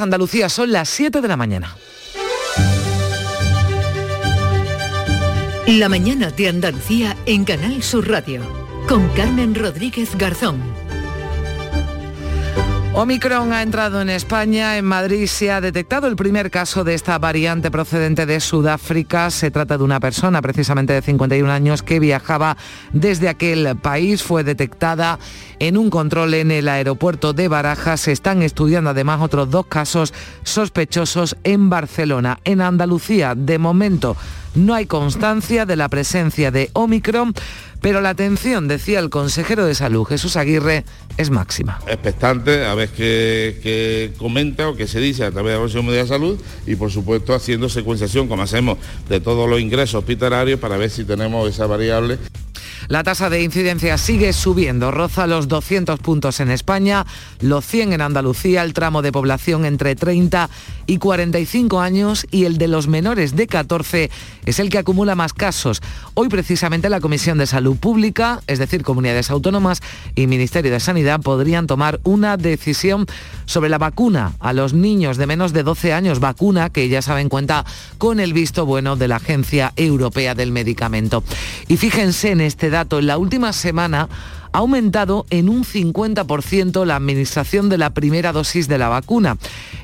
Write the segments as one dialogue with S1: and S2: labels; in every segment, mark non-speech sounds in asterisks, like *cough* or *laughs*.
S1: Andalucía son las 7 de la mañana.
S2: La mañana de Andalucía en Canal Sur Radio con Carmen Rodríguez Garzón.
S1: Omicron ha entrado en España. En Madrid se ha detectado el primer caso de esta variante procedente de Sudáfrica. Se trata de una persona precisamente de 51 años que viajaba desde aquel país. Fue detectada en un control en el aeropuerto de Barajas. Se están estudiando además otros dos casos sospechosos en Barcelona. En Andalucía, de momento, no hay constancia de la presencia de Omicron, pero la atención, decía el consejero de salud, Jesús Aguirre, es máxima.
S3: Expectante a ver qué, comenta o qué se dice a través de la Consejo de Salud y por supuesto haciendo secuenciación como hacemos de todos los ingresos hospitalarios para ver si tenemos esa variable.
S1: La tasa de incidencia sigue subiendo, roza los 200 puntos en España, los 100 en Andalucía, el tramo de población entre 30 y 45 años y el de los menores de 14 es el que acumula más casos. Hoy precisamente la Comisión de Salud Pública, es decir, comunidades autónomas y Ministerio de Sanidad podrían tomar una decisión sobre la vacuna a los niños de menos de 12 años, vacuna que ya saben cuenta con el visto bueno de la Agencia Europea del Medicamento. Y fíjense en este dato, en la última semana ha aumentado en un 50% la administración de la primera dosis de la vacuna.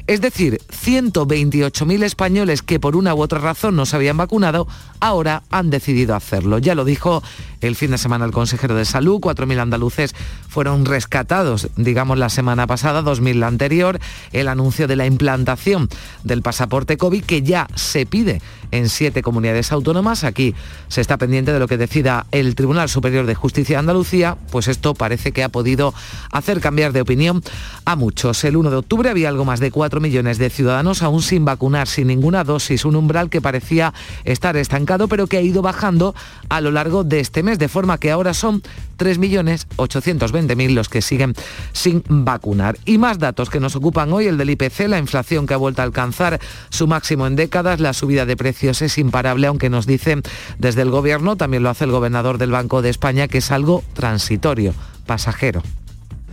S1: Es decir, 128.000 españoles que por una u otra razón no se habían vacunado, ahora han decidido hacerlo. Ya lo dijo el fin de semana el consejero de salud, 4.000 andaluces fueron rescatados, digamos, la semana pasada, 2.000 la anterior, el anuncio de la implantación del pasaporte COVID que ya se pide en siete comunidades autónomas. Aquí se está pendiente de lo que decida el Tribunal Superior de Justicia de Andalucía, pues esto parece que ha podido hacer cambiar de opinión a muchos. El 1 de octubre había algo más de 4 millones de ciudadanos aún sin vacunar, sin ninguna dosis, un umbral que parecía estar estancado, pero que ha ido bajando a lo largo de este mes, de forma que ahora son 3.820.000 los que siguen sin vacunar. Y más datos que nos ocupan hoy, el del IPC, la inflación que ha vuelto a alcanzar su máximo en décadas, la subida de precios es imparable, aunque nos dicen desde el Gobierno, también lo hace el gobernador del Banco de España, que es algo transitorio, pasajero.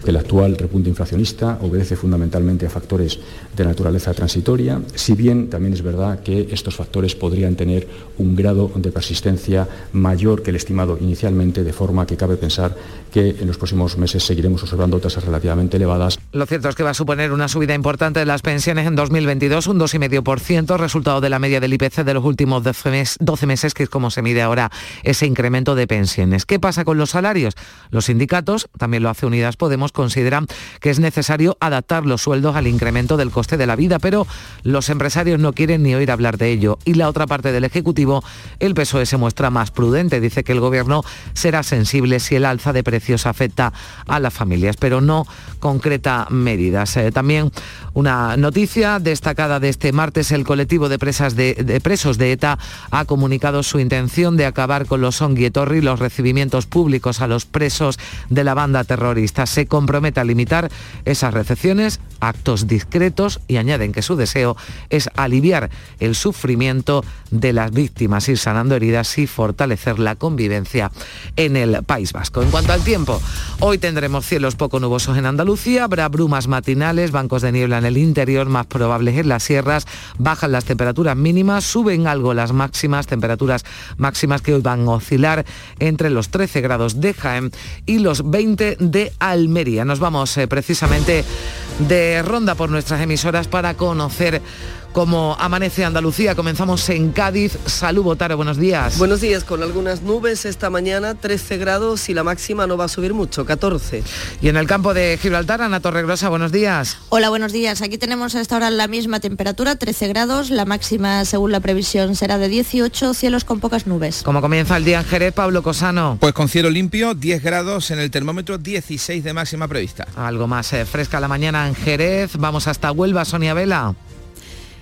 S4: El actual repunte inflacionista obedece fundamentalmente a factores de naturaleza transitoria, si bien también es verdad que estos factores podrían tener un grado de persistencia mayor que el estimado inicialmente, de forma que cabe pensar que en los próximos meses seguiremos observando tasas relativamente elevadas.
S1: Lo cierto es que va a suponer una subida importante de las pensiones en 2022, un 2,5%, resultado de la media del IPC de los últimos 12 meses, que es como se mide ahora ese incremento de pensiones. ¿Qué pasa con los salarios? Los sindicatos, también lo hace Unidas Podemos, consideran que es necesario adaptar los sueldos al incremento del coste de la vida, pero los empresarios no quieren ni oír hablar de ello. Y la otra parte del Ejecutivo, el PSOE se muestra más prudente, dice que el Gobierno será sensible si el alza de precios afecta a las familias, pero no concreta medidas. Eh, también una noticia destacada de este martes, el colectivo de, presas de, presos de ETA ha comunicado su intención de acabar con los y los recibimientos públicos a los presos de la banda terrorista. Se compromete a limitar esas recepciones, actos discretos y añaden que su deseo es aliviar el sufrimiento de las víctimas, ir sanando heridas y fortalecer la convivencia en el País Vasco. En cuanto al tiempo, hoy tendremos cielos poco nubosos en Andalucía, habrá brumas matinales, bancos de niebla en el interior, más probables en las sierras, bajan las temperaturas mínimas, suben algo las máximas, temperaturas máximas que hoy van a oscilar entre los 13 grados de Jaén y los 20 de Almería. Nos vamos eh, precisamente de ronda por nuestras emisoras para conocer como amanece Andalucía. Comenzamos en Cádiz. Salud, Botaro, buenos días.
S5: Buenos días, con algunas nubes esta mañana, 13 grados y la máxima no va a subir mucho, 14.
S1: Y en el campo de Gibraltar, Ana Torregrosa, buenos días.
S6: Hola, buenos días. Aquí tenemos a esta hora la misma temperatura, 13 grados. La máxima, según la previsión, será de 18, cielos con pocas nubes.
S1: ¿Cómo comienza el día en Jerez, Pablo Cosano?
S7: Pues con cielo limpio, 10 grados en el termómetro, 16 de máxima prevista.
S1: Algo más eh, fresca la mañana en Jerez. Vamos hasta Huelva, Sonia Vela.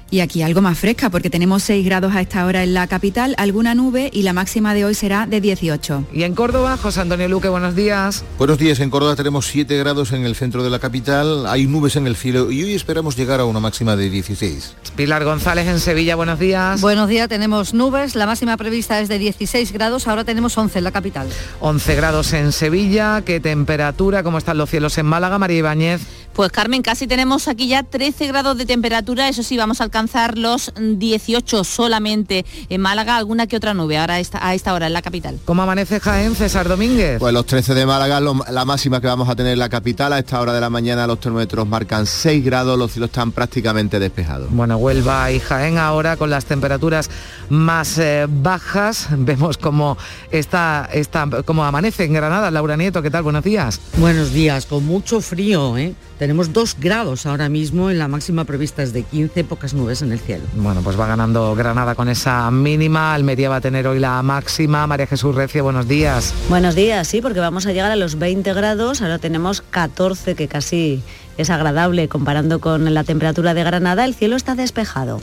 S8: Y aquí algo más fresca porque tenemos 6 grados a esta hora en la capital, alguna nube y la máxima de hoy será de 18.
S1: Y en Córdoba, José Antonio Luque, buenos días.
S9: Buenos días, en Córdoba tenemos 7 grados en el centro de la capital, hay nubes en el cielo y hoy esperamos llegar a una máxima de 16.
S1: Pilar González en Sevilla, buenos días.
S10: Buenos días, tenemos nubes, la máxima prevista es de 16 grados, ahora tenemos 11 en la capital.
S1: 11 grados en Sevilla, ¿qué temperatura? ¿Cómo están los cielos en Málaga, María Ibáñez?
S11: Pues Carmen, casi tenemos aquí ya 13 grados de temperatura, eso sí, vamos a alcanzar los 18 solamente en Málaga, alguna que otra nube ahora a esta, a esta hora en la capital.
S1: ¿Cómo amanece Jaén, César Domínguez?
S12: Pues los 13 de Málaga, lo, la máxima que vamos a tener en la capital, a esta hora de la mañana los termómetros marcan 6 grados, los cielos están prácticamente despejados.
S1: Bueno, Huelva y Jaén ahora con las temperaturas más eh, bajas, vemos cómo está, está, cómo amanece en Granada. Laura Nieto, ¿qué tal? Buenos días.
S13: Buenos días, con mucho frío, ¿eh? Tenemos dos grados ahora mismo, en la máxima prevista es de 15, pocas nubes en el cielo.
S1: Bueno, pues va ganando Granada con esa mínima, Almería va a tener hoy la máxima. María Jesús Recio, buenos días.
S14: Buenos días, sí, porque vamos a llegar a los 20 grados, ahora tenemos 14, que casi es agradable comparando con la temperatura de Granada, el cielo está despejado.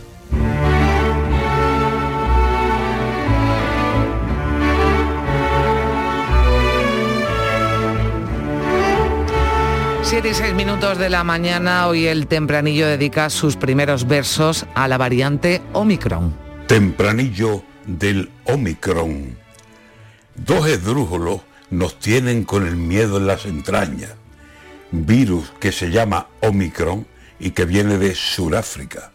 S1: 7 y 6 minutos de la mañana, hoy el Tempranillo dedica sus primeros versos a la variante Omicron.
S15: Tempranillo del Omicron. Dos esdrújulos nos tienen con el miedo en las entrañas. Virus que se llama Omicron y que viene de Sudáfrica.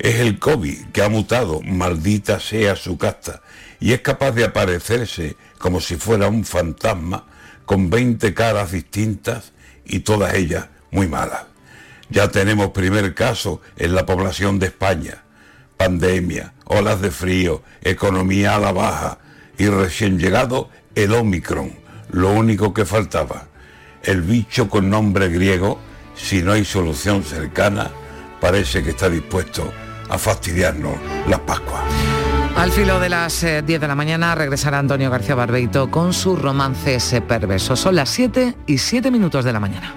S15: Es el COVID que ha mutado, maldita sea su casta, y es capaz de aparecerse como si fuera un fantasma con 20 caras distintas y todas ellas muy malas. Ya tenemos primer caso en la población de España. Pandemia, olas de frío, economía a la baja y recién llegado el Omicron, lo único que faltaba. El bicho con nombre griego, si no hay solución cercana, parece que está dispuesto a fastidiarnos las Pascuas.
S1: Al filo de las 10 eh, de la mañana regresará Antonio García Barbeito con su romance ese perverso. Son las 7 y 7 minutos de la mañana.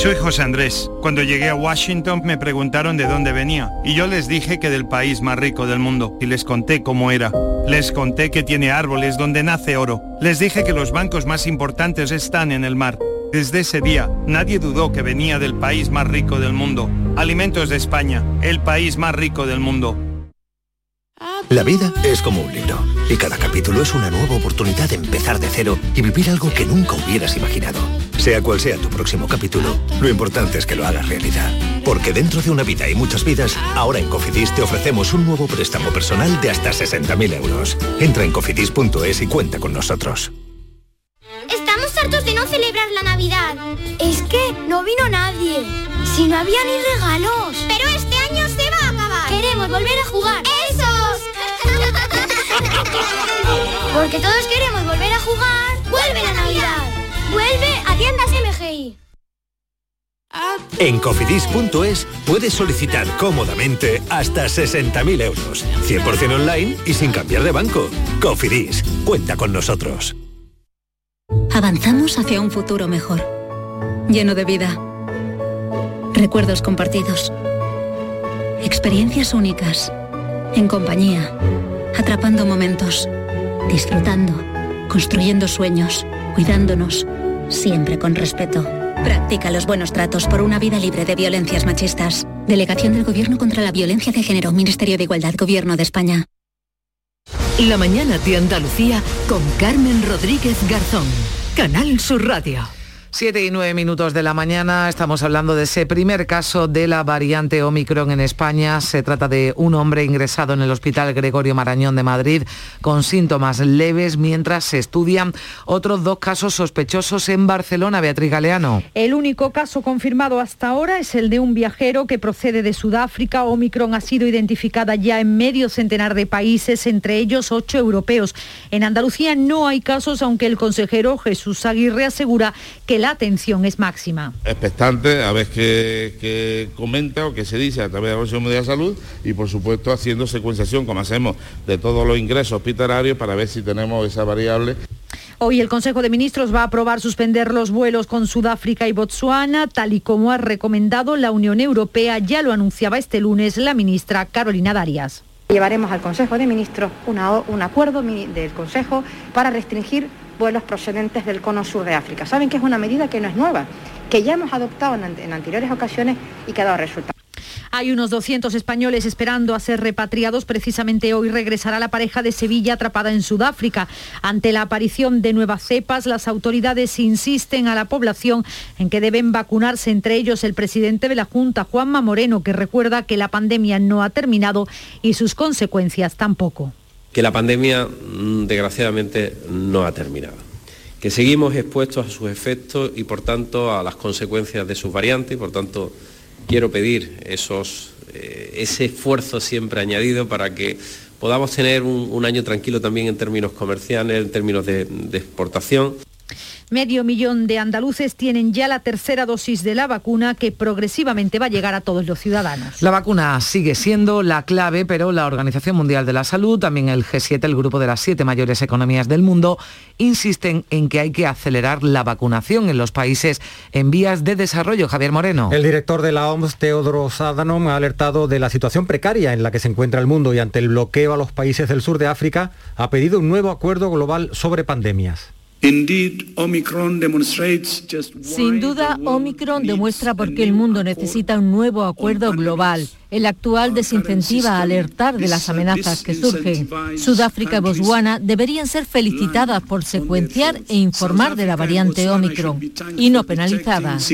S16: Soy José Andrés. Cuando llegué a Washington me preguntaron de dónde venía y yo les dije que del país más rico del mundo y les conté cómo era. Les conté que tiene árboles donde nace oro. Les dije que los bancos más importantes están en el mar. Desde ese día, nadie dudó que venía del país más rico del mundo. Alimentos de España, el país más rico del mundo.
S17: La vida es como un libro y cada capítulo es una nueva oportunidad de empezar de cero y vivir algo que nunca hubieras imaginado. Sea cual sea tu próximo capítulo, lo importante es que lo hagas realidad. Porque dentro de una vida y muchas vidas, ahora en Cofidis te ofrecemos un nuevo préstamo personal de hasta 60.000 euros. Entra en cofidis.es y cuenta con nosotros.
S18: Estamos hartos de no celebrar la Navidad. Es que no vino nadie. Si no había ni regalos. Pero este año se va a acabar. Queremos volver a jugar. ¡Esos! *laughs* Porque todos queremos volver a jugar. ¡Vuelve la Navidad! ¡Vuelve a tiendas MGI!
S17: En cofidis.es puedes solicitar cómodamente hasta 60.000 euros, 100% online y sin cambiar de banco. Cofidis, cuenta con nosotros.
S19: Avanzamos hacia un futuro mejor, lleno de vida, recuerdos compartidos, experiencias únicas, en compañía, atrapando momentos, disfrutando, construyendo sueños, cuidándonos, siempre con respeto. Practica los buenos tratos por una vida libre de violencias machistas. Delegación del Gobierno contra la Violencia de Género, Ministerio de Igualdad, Gobierno de España.
S2: La mañana de Andalucía con Carmen Rodríguez Garzón. Canal Sur Radio.
S1: Siete y nueve minutos de la mañana, estamos hablando de ese primer caso de la variante Omicron en España. Se trata de un hombre ingresado en el Hospital Gregorio Marañón de Madrid con síntomas leves mientras se estudian otros dos casos sospechosos en Barcelona. Beatriz Galeano.
S20: El único caso confirmado hasta ahora es el de un viajero que procede de Sudáfrica. Omicron ha sido identificada ya en medio centenar de países, entre ellos ocho europeos. En Andalucía no hay casos, aunque el consejero Jesús Aguirre asegura que la atención es máxima.
S3: Expectante a ver qué, comenta o qué se dice a través de la Comisión de Salud y por supuesto haciendo secuenciación como hacemos de todos los ingresos hospitalarios para ver si tenemos esa variable.
S20: Hoy el Consejo de Ministros va a aprobar suspender los vuelos con Sudáfrica y Botsuana, tal y como ha recomendado la Unión Europea. Ya lo anunciaba este lunes la ministra Carolina Darias.
S21: Llevaremos al Consejo de Ministros un acuerdo del Consejo para restringir
S22: vuelos procedentes del cono sur de África. Saben que es una medida que no es nueva, que ya hemos adoptado en, en anteriores ocasiones y que ha dado resultados.
S20: Hay unos 200 españoles esperando a ser repatriados. Precisamente hoy regresará la pareja de Sevilla atrapada en Sudáfrica. Ante la aparición de nuevas cepas, las autoridades insisten a la población en que deben vacunarse, entre ellos el presidente de la Junta, Juanma Moreno, que recuerda que la pandemia no ha terminado y sus consecuencias tampoco.
S23: Que la pandemia, mm, desgraciadamente, no ha terminado que seguimos expuestos a sus efectos y por tanto a las consecuencias de sus variantes y por tanto quiero pedir esos, eh, ese esfuerzo siempre añadido para que podamos tener un, año tranquilo también en términos comerciales, en términos de exportación.
S20: Medio millón de andaluces tienen ya la tercera dosis de la vacuna que progresivamente va a llegar a todos los ciudadanos.
S1: La vacuna sigue siendo la clave, pero la Organización Mundial de la Salud, también el G7, el grupo de las siete mayores economías del mundo, insisten en que hay que acelerar la vacunación en los países en vías de desarrollo. Javier Moreno.
S24: El director de la OMS, Teodros Adhanom, ha alertado de la situación precaria en la que se encuentra el mundo y ante el bloqueo a los países del sur de África ha pedido un nuevo acuerdo global sobre pandemias.
S25: Sin duda, Omicron demuestra por qué el mundo necesita un nuevo acuerdo global. El actual desincentiva a alertar de las amenazas que surgen. Sudáfrica y Botswana deberían ser felicitadas por secuenciar e informar de la variante Omicron y no penalizadas.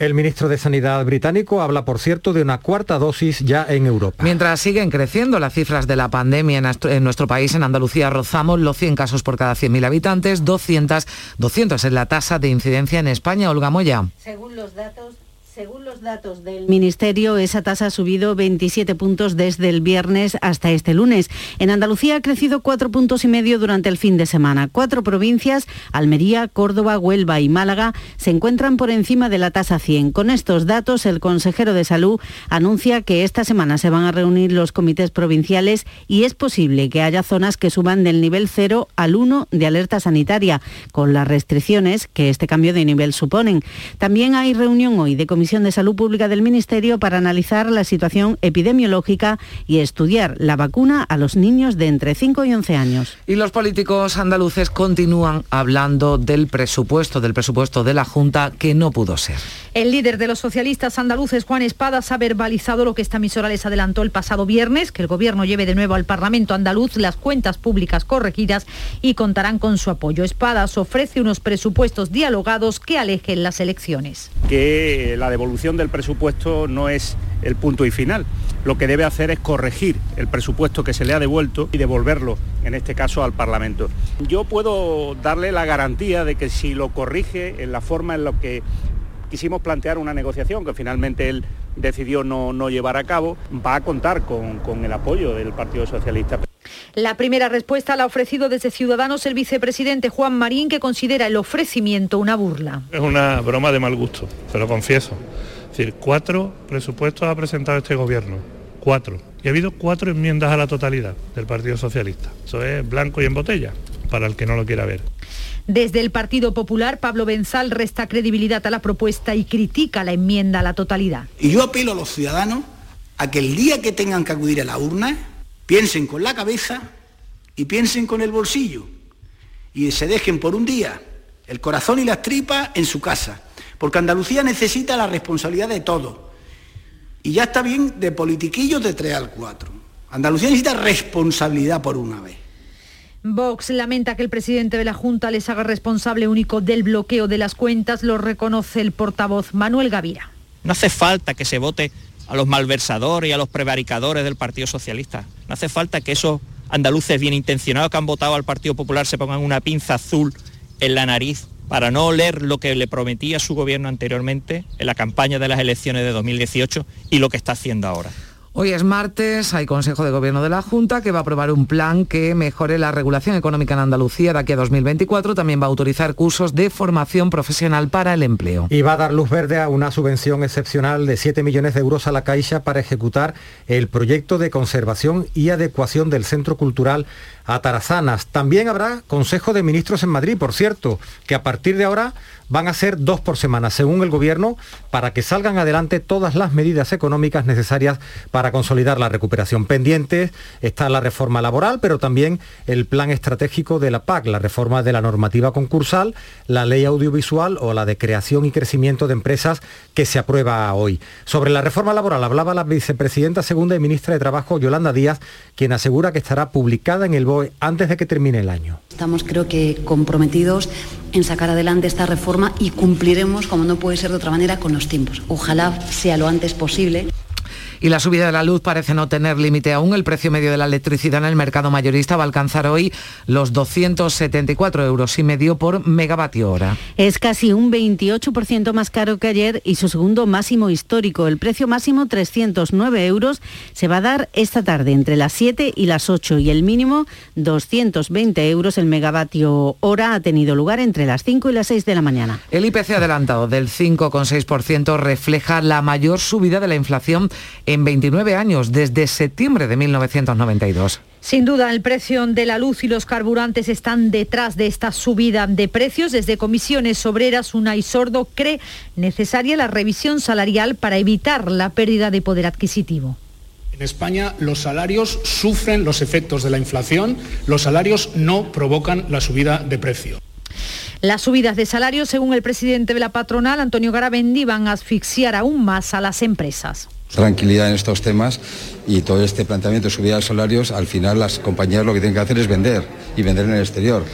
S24: El ministro de Sanidad británico habla, por cierto, de una cuarta dosis ya en Europa.
S1: Mientras siguen creciendo las cifras de la pandemia en nuestro, país, en Andalucía rozamos los 100 casos por cada 100.000 habitantes, 200, 200 es la tasa de incidencia en España. Olga Moya.
S26: Según los datos según los datos del Ministerio, esa tasa ha subido 27 puntos desde el viernes hasta este lunes. En Andalucía ha crecido cuatro puntos y medio durante el fin de semana. Cuatro provincias, Almería, Córdoba, Huelva y Málaga, se encuentran por encima de la tasa 100. Con estos datos, el consejero de Salud anuncia que esta semana se van a reunir los comités provinciales y es posible que haya zonas que suban del nivel 0 al 1 de alerta sanitaria, con las restricciones que este cambio de nivel suponen. También hay reunión hoy de de Salud Pública del Ministerio para analizar la situación epidemiológica y estudiar la vacuna a los niños de entre 5 y 11 años.
S1: Y los políticos andaluces continúan hablando del presupuesto, del presupuesto de la Junta que no pudo ser.
S20: El líder de los socialistas andaluces, Juan Espadas, ha verbalizado lo que esta emisora les adelantó el pasado viernes, que el Gobierno lleve de nuevo al Parlamento andaluz las cuentas públicas corregidas y contarán con su apoyo. Espadas ofrece unos presupuestos dialogados que alejen las elecciones.
S27: Que la devolución del presupuesto no es el punto y final. Lo que debe hacer es corregir el presupuesto que se le ha devuelto y devolverlo, en este caso, al Parlamento. Yo puedo darle la garantía de que si lo corrige en la forma en la que quisimos plantear una negociación que finalmente él decidió no, no llevar a cabo, va a contar con, con el apoyo del Partido Socialista.
S20: La primera respuesta la ha ofrecido desde Ciudadanos el vicepresidente Juan Marín, que considera el ofrecimiento una burla.
S28: Es una broma de mal gusto, se lo confieso decir, cuatro presupuestos ha presentado este gobierno, cuatro. Y ha habido cuatro enmiendas a la totalidad del Partido Socialista. Eso es blanco y en botella, para el que no lo quiera ver.
S20: Desde el Partido Popular, Pablo Benzal resta credibilidad a la propuesta y critica la enmienda a la totalidad.
S29: Y yo apelo a los ciudadanos a que el día que tengan que acudir a la urna, piensen con la cabeza y piensen con el bolsillo. Y se dejen por un día el corazón y las tripas en su casa porque Andalucía necesita la responsabilidad de todo. Y ya está bien de politiquillos de 3 al 4. Andalucía necesita responsabilidad por una vez.
S20: Vox lamenta que el presidente de la Junta les haga responsable único del bloqueo de las cuentas, lo reconoce el portavoz Manuel Gavira.
S30: No hace falta que se vote a los malversadores y a los prevaricadores del Partido Socialista. No hace falta que esos andaluces bien intencionados que han votado al Partido Popular se pongan una pinza azul en la nariz para no leer lo que le prometía su gobierno anteriormente en la campaña de las elecciones de 2018 y lo que está haciendo ahora.
S1: Hoy es martes, hay Consejo de Gobierno de la Junta que va a aprobar un plan que mejore la regulación económica en Andalucía de aquí a 2024. También va a autorizar cursos de formación profesional para el empleo.
S24: Y va a dar luz verde a una subvención excepcional de 7 millones de euros a la Caixa para ejecutar el proyecto de conservación y adecuación del Centro Cultural Atarazanas. También habrá Consejo de Ministros en Madrid, por cierto, que a partir de ahora van a ser dos por semana, según el Gobierno, para que salgan adelante todas las medidas económicas necesarias para consolidar la recuperación pendiente está la reforma laboral, pero también el plan estratégico de la PAC, la reforma de la normativa concursal, la ley audiovisual o la de creación y crecimiento de empresas que se aprueba hoy. Sobre la reforma laboral hablaba la vicepresidenta segunda y ministra de Trabajo, Yolanda Díaz, quien asegura que estará publicada en el BOE antes de que termine el año.
S31: Estamos creo que comprometidos en sacar adelante esta reforma y cumpliremos, como no puede ser de otra manera, con los tiempos. Ojalá sea lo antes posible.
S1: Y la subida de la luz parece no tener límite aún. El precio medio de la electricidad en el mercado mayorista va a alcanzar hoy los 274 euros y medio por megavatio hora.
S26: Es casi un 28% más caro que ayer y su segundo máximo histórico. El precio máximo, 309 euros, se va a dar esta tarde entre las 7 y las 8 y el mínimo, 220 euros el megavatio hora, ha tenido lugar entre las 5 y las 6 de la mañana.
S1: El IPC adelantado del 5,6% refleja la mayor subida de la inflación en 29 años, desde septiembre de 1992.
S20: Sin duda, el precio de la luz y los carburantes están detrás de esta subida de precios. Desde comisiones obreras, una y Sordo cree necesaria la revisión salarial para evitar la pérdida de poder adquisitivo.
S32: En España los salarios sufren los efectos de la inflación, los salarios no provocan la subida de precio.
S20: Las subidas de salarios, según el presidente de la patronal, Antonio Garabendi, van a asfixiar aún más a las empresas
S33: tranquilidad en estos temas y todo este planteamiento de subida de salarios, al final las compañías lo que tienen que hacer es vender y vender en el exterior.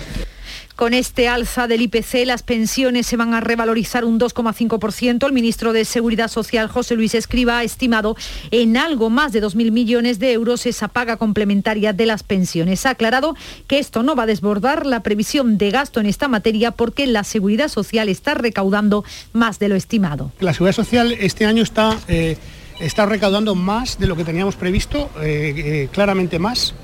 S20: Con este alza del IPC, las pensiones se van a revalorizar un 2,5%. El ministro de Seguridad Social, José Luis Escriba, ha estimado en algo más de 2.000 millones de euros esa paga complementaria de las pensiones. Ha aclarado que esto no va a desbordar la previsión de gasto en esta materia porque la Seguridad Social está recaudando más de lo estimado.
S32: La Seguridad Social este año está... Eh, está recaudando más de lo que teníamos previsto, eh, eh, claramente más.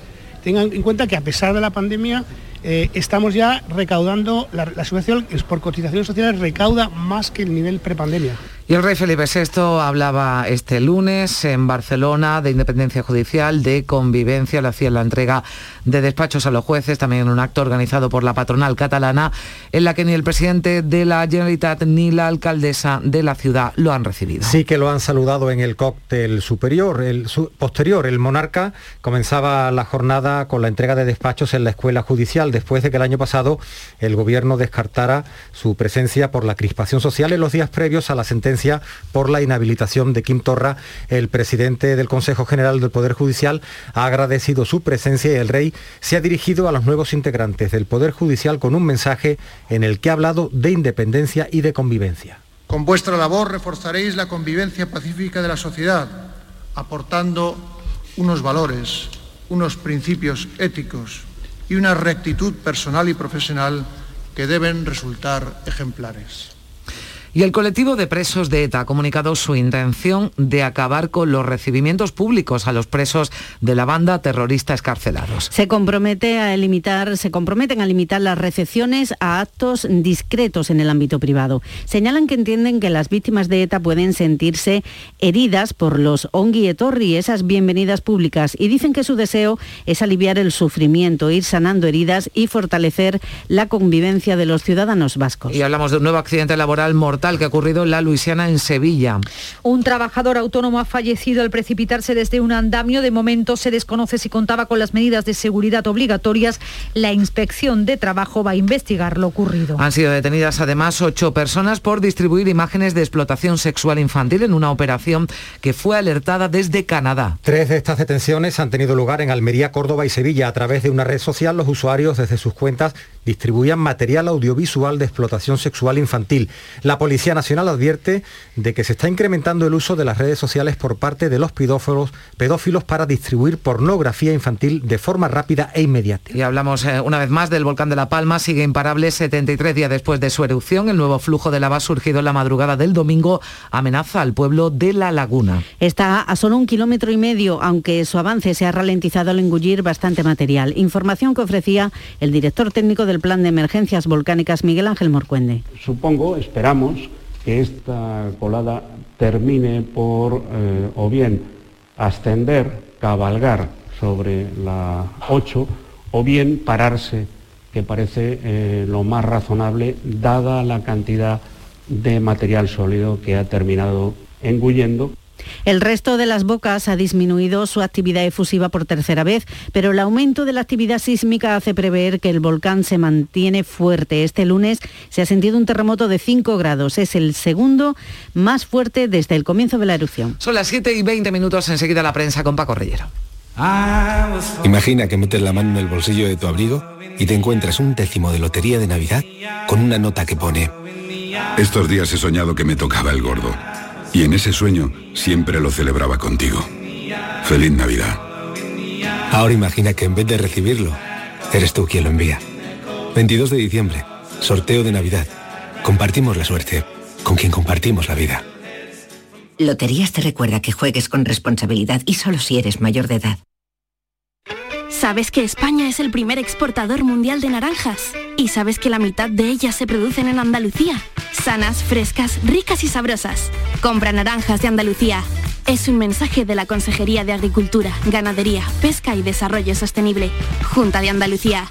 S32: Tengan en cuenta que a pesar de la pandemia eh, estamos ya recaudando, la, la subvención por cotizaciones sociales recauda más que el nivel prepandemia.
S1: Y el rey Felipe VI hablaba este lunes en Barcelona de independencia judicial, de convivencia, le hacía la entrega de despachos a los jueces, también en un acto organizado por la patronal catalana, en la que ni el presidente de la Generalitat ni la alcaldesa de la ciudad lo han recibido.
S24: Sí que lo han saludado en el cóctel superior, el posterior. El monarca comenzaba la jornada con la entrega de despachos en la escuela judicial, después de que el año pasado el gobierno descartara su presencia por la crispación social en los días previos a la sentencia por la inhabilitación de Kim Torra. El presidente del Consejo General del Poder Judicial ha agradecido su presencia y el rey se ha dirigido a los nuevos integrantes del Poder Judicial con un mensaje en el que ha hablado de independencia y de convivencia.
S34: Con vuestra labor reforzaréis la convivencia pacífica de la sociedad, aportando unos valores, unos principios éticos y una rectitud personal y profesional que deben resultar ejemplares.
S1: Y el colectivo de presos de ETA ha comunicado su intención de acabar con los recibimientos públicos a los presos de la banda terrorista escarcelados.
S26: Se, compromete a limitar, se comprometen a limitar las recepciones a actos discretos en el ámbito privado. Señalan que entienden que las víctimas de ETA pueden sentirse heridas por los ongi y esas bienvenidas públicas, y dicen que su deseo es aliviar el sufrimiento, ir sanando heridas y fortalecer la convivencia de los ciudadanos vascos.
S1: Y hablamos de un nuevo accidente laboral mortal que ha ocurrido en la Luisiana, en Sevilla.
S20: Un trabajador autónomo ha fallecido al precipitarse desde un andamio. De momento se desconoce si contaba con las medidas de seguridad obligatorias. La inspección de trabajo va a investigar lo ocurrido.
S1: Han sido detenidas además ocho personas por distribuir imágenes de explotación sexual infantil en una operación que fue alertada desde Canadá.
S24: Tres de estas detenciones han tenido lugar en Almería, Córdoba y Sevilla. A través de una red social, los usuarios desde sus cuentas distribuían material audiovisual de explotación sexual infantil. La Policía Nacional advierte de que se está incrementando el uso de las redes sociales por parte de los pedófilos, pedófilos para distribuir pornografía infantil de forma rápida e inmediata.
S1: Y hablamos eh, una vez más del volcán de La Palma, sigue imparable 73 días después de su erupción. El nuevo flujo de lava surgido en la madrugada del domingo amenaza al pueblo de La Laguna.
S26: Está a solo un kilómetro y medio, aunque su avance se ha ralentizado al engullir bastante material. Información que ofrecía el director técnico del Plan de Emergencias Volcánicas, Miguel Ángel Morcuende.
S35: Supongo, esperamos, que esta colada termine por eh, o bien ascender, cabalgar sobre la 8 o bien pararse, que parece eh, lo más razonable dada la cantidad de material sólido que ha terminado engullendo
S26: El resto de las bocas ha disminuido su actividad efusiva por tercera vez, pero el aumento de la actividad sísmica hace prever que el volcán se mantiene fuerte. Este lunes se ha sentido un terremoto de 5 grados. Es el segundo más fuerte desde el comienzo de la erupción.
S1: Son las 7 y 20 minutos enseguida la prensa con Paco Rellero.
S36: Imagina que metes la mano en el bolsillo de tu abrigo y te encuentras un décimo de lotería de Navidad con una nota que pone...
S37: Estos días he soñado que me tocaba el gordo. Y en ese sueño siempre lo celebraba contigo. Feliz Navidad.
S36: Ahora imagina que en vez de recibirlo, eres tú quien lo envía. 22 de diciembre, sorteo de Navidad. Compartimos la suerte con quien compartimos la vida.
S38: Loterías te recuerda que juegues con responsabilidad y solo si eres mayor de edad.
S39: ¿Sabes que España es el primer exportador mundial de naranjas? ¿Y sabes que la mitad de ellas se producen en Andalucía? Sanas, frescas, ricas y sabrosas. Compra naranjas de Andalucía. Es un mensaje de la Consejería de Agricultura, Ganadería, Pesca y Desarrollo Sostenible. Junta de Andalucía.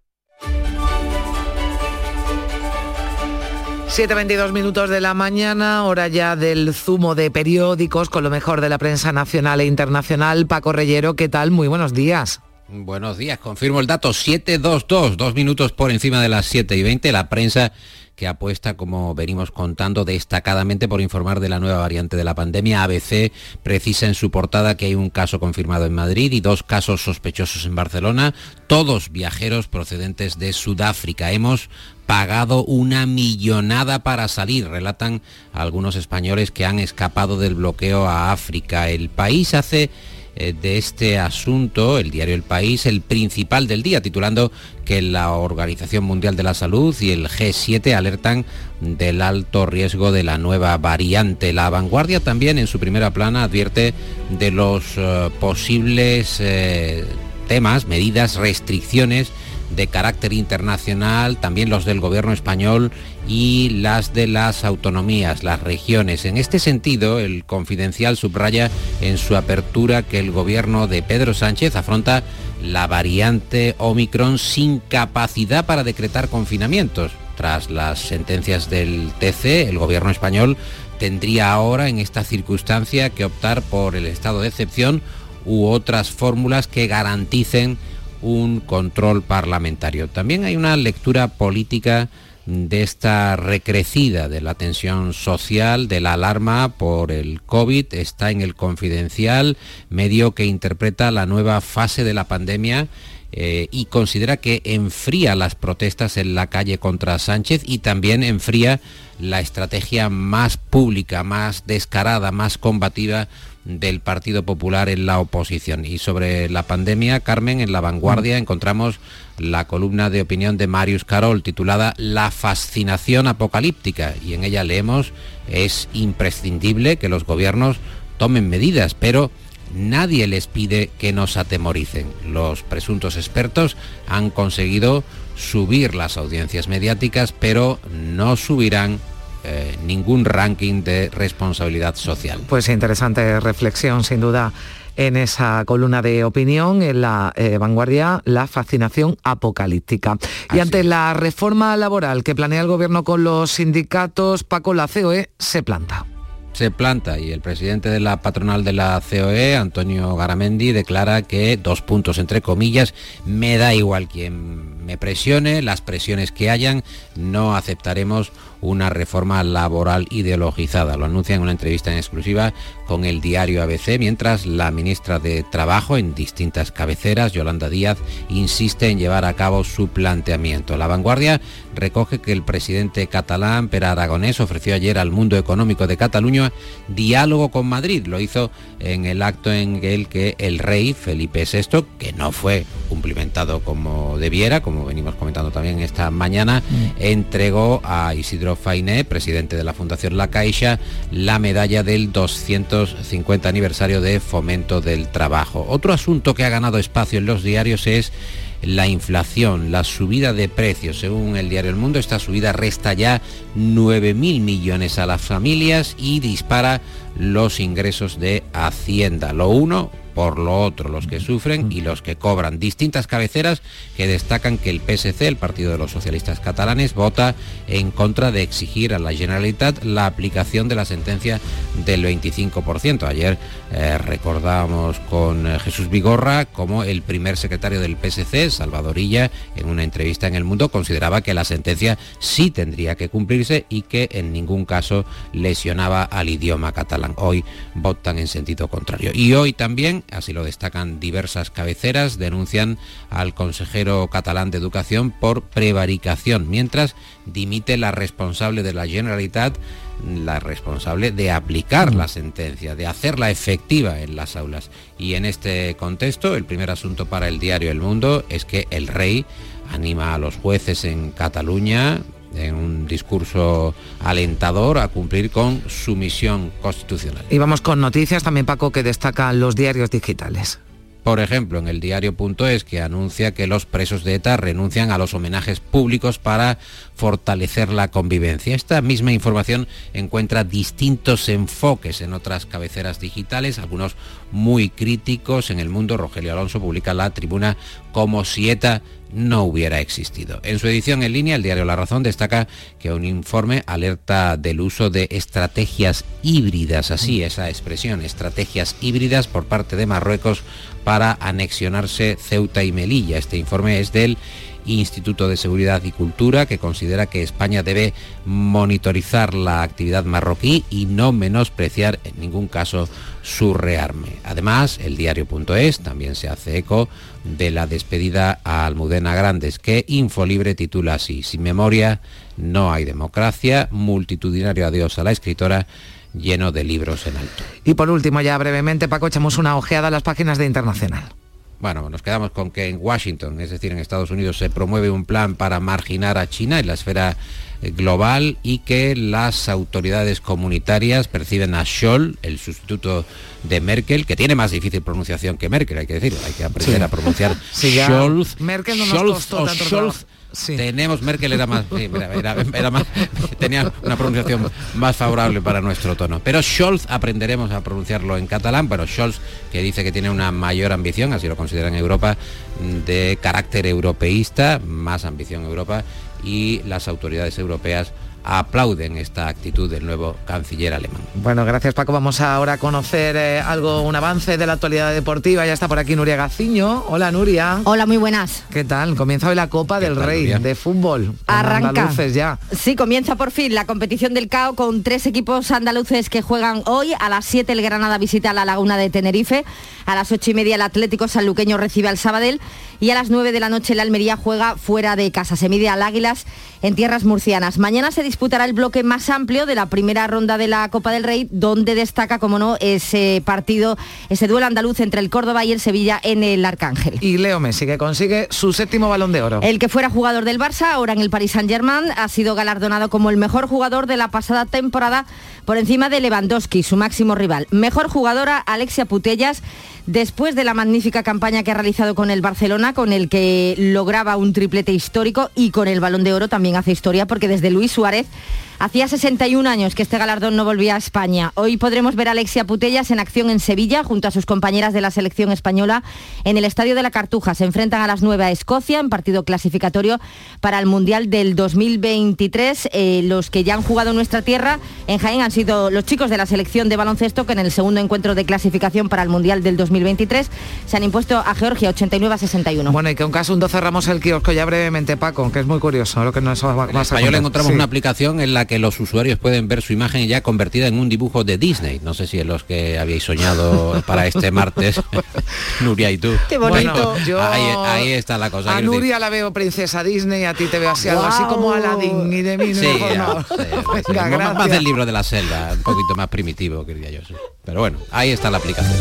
S1: 7.22 minutos de la mañana, hora ya del zumo de periódicos con lo mejor de la prensa nacional e internacional. Paco Reyero, ¿qué tal? Muy buenos días.
S40: Buenos días, confirmo el dato 722, dos minutos por encima de las 7 y 20. La prensa que apuesta, como venimos contando, destacadamente por informar de la nueva variante de la pandemia. ABC precisa en su portada que hay un caso confirmado en Madrid y dos casos sospechosos en Barcelona, todos viajeros procedentes de Sudáfrica. Hemos pagado una millonada para salir, relatan algunos españoles que han escapado del bloqueo a África. El país hace de este asunto, el diario El País, el principal del día, titulando que la Organización Mundial de la Salud y el G7 alertan del alto riesgo de la nueva variante. La vanguardia también en su primera plana advierte de los eh, posibles eh, temas, medidas, restricciones de carácter internacional, también los del gobierno español y las de las autonomías, las regiones. En este sentido, el confidencial subraya en su apertura que el gobierno de Pedro Sánchez afronta la variante Omicron sin capacidad para decretar confinamientos. Tras las sentencias del TC, el gobierno español tendría ahora en esta circunstancia que optar por el estado de excepción u otras fórmulas que garanticen un control parlamentario. También hay una lectura política de esta recrecida de la tensión social, de la alarma por el COVID, está en el confidencial, medio que interpreta la nueva fase de la pandemia eh, y considera que enfría las protestas en la calle contra Sánchez y también enfría la estrategia más pública, más descarada, más combativa del Partido Popular en la oposición. Y sobre la pandemia, Carmen, en la vanguardia encontramos la columna de opinión de Marius Carol titulada La fascinación apocalíptica y en ella leemos es imprescindible que los gobiernos tomen medidas, pero nadie les pide que nos atemoricen. Los presuntos expertos han conseguido subir las audiencias mediáticas, pero no subirán eh, ningún ranking de responsabilidad social.
S1: Pues interesante reflexión, sin duda, en esa columna de opinión, en la eh, vanguardia, la fascinación apocalíptica. y ante la reforma laboral que planea el gobierno con los sindicatos, Paco, la COE se planta
S40: se planta y el presidente de la patronal de la COE, Antonio Garamendi, declara que, dos puntos entre comillas, me da igual quién me presione, las presiones que hayan, no aceptaremos una reforma laboral ideologizada. Lo anuncia en una entrevista en exclusiva con el diario ABC, mientras la ministra de Trabajo en distintas cabeceras, Yolanda Díaz, insiste en llevar a cabo su planteamiento. La vanguardia recoge que el presidente catalán, Per Aragonés, ofreció ayer al mundo económico de Cataluña diálogo con Madrid. Lo hizo en el acto en el que el rey Felipe VI, que no fue cumplimentado como debiera, venimos comentando también esta mañana, mm. entregó a Isidro Fainé, presidente de la Fundación La Caixa, la medalla del 250 aniversario de Fomento del Trabajo. Otro asunto que ha ganado espacio en los diarios es la inflación, la subida de precios. Según el diario El Mundo, esta subida resta ya 9.000 millones a las familias y dispara los ingresos de Hacienda. Lo uno por lo otro los que sufren y los que cobran. Distintas cabeceras que destacan que el PSC, el Partido de los Socialistas Catalanes, vota en contra de exigir a la Generalitat la aplicación de la sentencia del 25%. Ayer eh, recordábamos con eh, Jesús Vigorra como el primer secretario del PSC, Salvadorilla, en una entrevista en El Mundo, consideraba que la sentencia sí tendría que cumplirse y que en ningún caso lesionaba al idioma catalán. Hoy votan en sentido contrario. Y hoy también así lo destacan diversas cabeceras, denuncian al consejero catalán de Educación por prevaricación, mientras dimite la responsable de la Generalitat la responsable de aplicar la sentencia, de hacerla efectiva en las aulas. Y en este contexto, el primer asunto para el diario El Mundo es que el rey anima a los jueces en Cataluña en un discurso alentador a cumplir con su misión constitucional.
S1: Y vamos con noticias también, Paco, que destacan los diarios digitales.
S40: Por ejemplo, en el diario.es que anuncia que los presos de ETA renuncian a los homenajes públicos para fortalecer la convivencia. Esta misma información encuentra distintos enfoques en otras cabeceras digitales, algunos muy críticos. En el mundo, Rogelio Alonso publica la tribuna como si ETA no hubiera existido. En su edición en línea, el diario La Razón destaca que un informe alerta del uso de estrategias híbridas, así esa expresión, estrategias híbridas por parte de Marruecos para anexionarse Ceuta y Melilla. Este informe es del Instituto de Seguridad y Cultura, que considera que España debe monitorizar la actividad marroquí y no menospreciar en ningún caso su rearme. Además, el diario.es también se hace eco de la despedida a Almudena Grandes, que Infolibre titula así, sin memoria no hay democracia, multitudinario adiós a la escritora lleno de libros en alto.
S1: Y por último, ya brevemente, Paco, echamos una ojeada a las páginas de Internacional.
S40: Bueno, nos quedamos con que en Washington, es decir, en Estados Unidos, se promueve un plan para marginar a China en la esfera eh, global y que las autoridades comunitarias perciben a Scholl, el sustituto de Merkel, que tiene más difícil pronunciación que Merkel, hay que decir, hay que aprender a pronunciar *laughs*
S1: Scholz, Merkel no nos Scholz,
S40: tenemos, Merkel era más, tenía una pronunciación más favorable para nuestro tono. Pero Scholz aprenderemos a pronunciarlo en catalán. Bueno, Scholz que dice que tiene una mayor ambición, así lo considera en Europa, de carácter europeísta, más ambición Europa, y las autoridades europeas aplauden esta actitud del nuevo canciller alemán.
S1: Bueno, gracias Paco. Vamos ahora a conocer eh, algo, un avance de la actualidad deportiva. Ya está por aquí Nuria Gaciño. Hola Nuria.
S41: Hola, muy buenas.
S1: ¿Qué tal? Comienza hoy la Copa del Rey de fútbol.
S41: Arranca.
S1: ya.
S41: Sí, comienza por fin la competición del CAO con tres equipos andaluces que juegan hoy. A las 7 el Granada visita la Laguna de Tenerife. A las 8 y media el Atlético Sanluqueño recibe al Sabadell. Y a las 9 de la noche la Almería juega fuera de casa. Se mide al Águilas en tierras murcianas. Mañana se disputará el bloque más amplio de la primera ronda de la Copa del Rey, donde destaca, como no, ese partido, ese duelo andaluz entre el Córdoba y el Sevilla en el Arcángel.
S1: Y Leo Messi, que consigue su séptimo balón de oro.
S41: El que fuera jugador del Barça, ahora en el Paris Saint-Germain, ha sido galardonado como el mejor jugador de la pasada temporada por encima de Lewandowski, su máximo rival. Mejor jugadora, Alexia Putellas, después de la magnífica campaña que ha realizado con el Barcelona, con el que lograba un triplete histórico y con el balón de oro también hace historia porque desde Luis Suárez Hacía 61 años que este galardón no volvía a España. Hoy podremos ver a Alexia Putellas en acción en Sevilla junto a sus compañeras de la selección española en el Estadio de la Cartuja. Se enfrentan a las 9 a Escocia en partido clasificatorio para el Mundial del 2023. Eh, los que ya han jugado en nuestra tierra en Jaén han sido los chicos de la selección de baloncesto que en el segundo encuentro de clasificación para el Mundial del 2023 se han impuesto a Georgia 89 a 61.
S1: Bueno, y que un caso un cerramos el kiosco ya brevemente, Paco, que es muy curioso lo que nos va,
S40: en español encontramos una aplicación en la que los usuarios pueden ver su imagen ya convertida en un dibujo de Disney. No sé si es los que habíais soñado para este martes, *laughs* Nuria y tú.
S41: Qué bonito.
S40: ahí, está la cosa.
S1: A Nuria la veo princesa Disney, a ti te veo así algo así como Aladdin y de mí
S40: sí, *laughs* no. más del libro de la selva, un poquito más primitivo, quería yo. Pero bueno, ahí está la aplicación.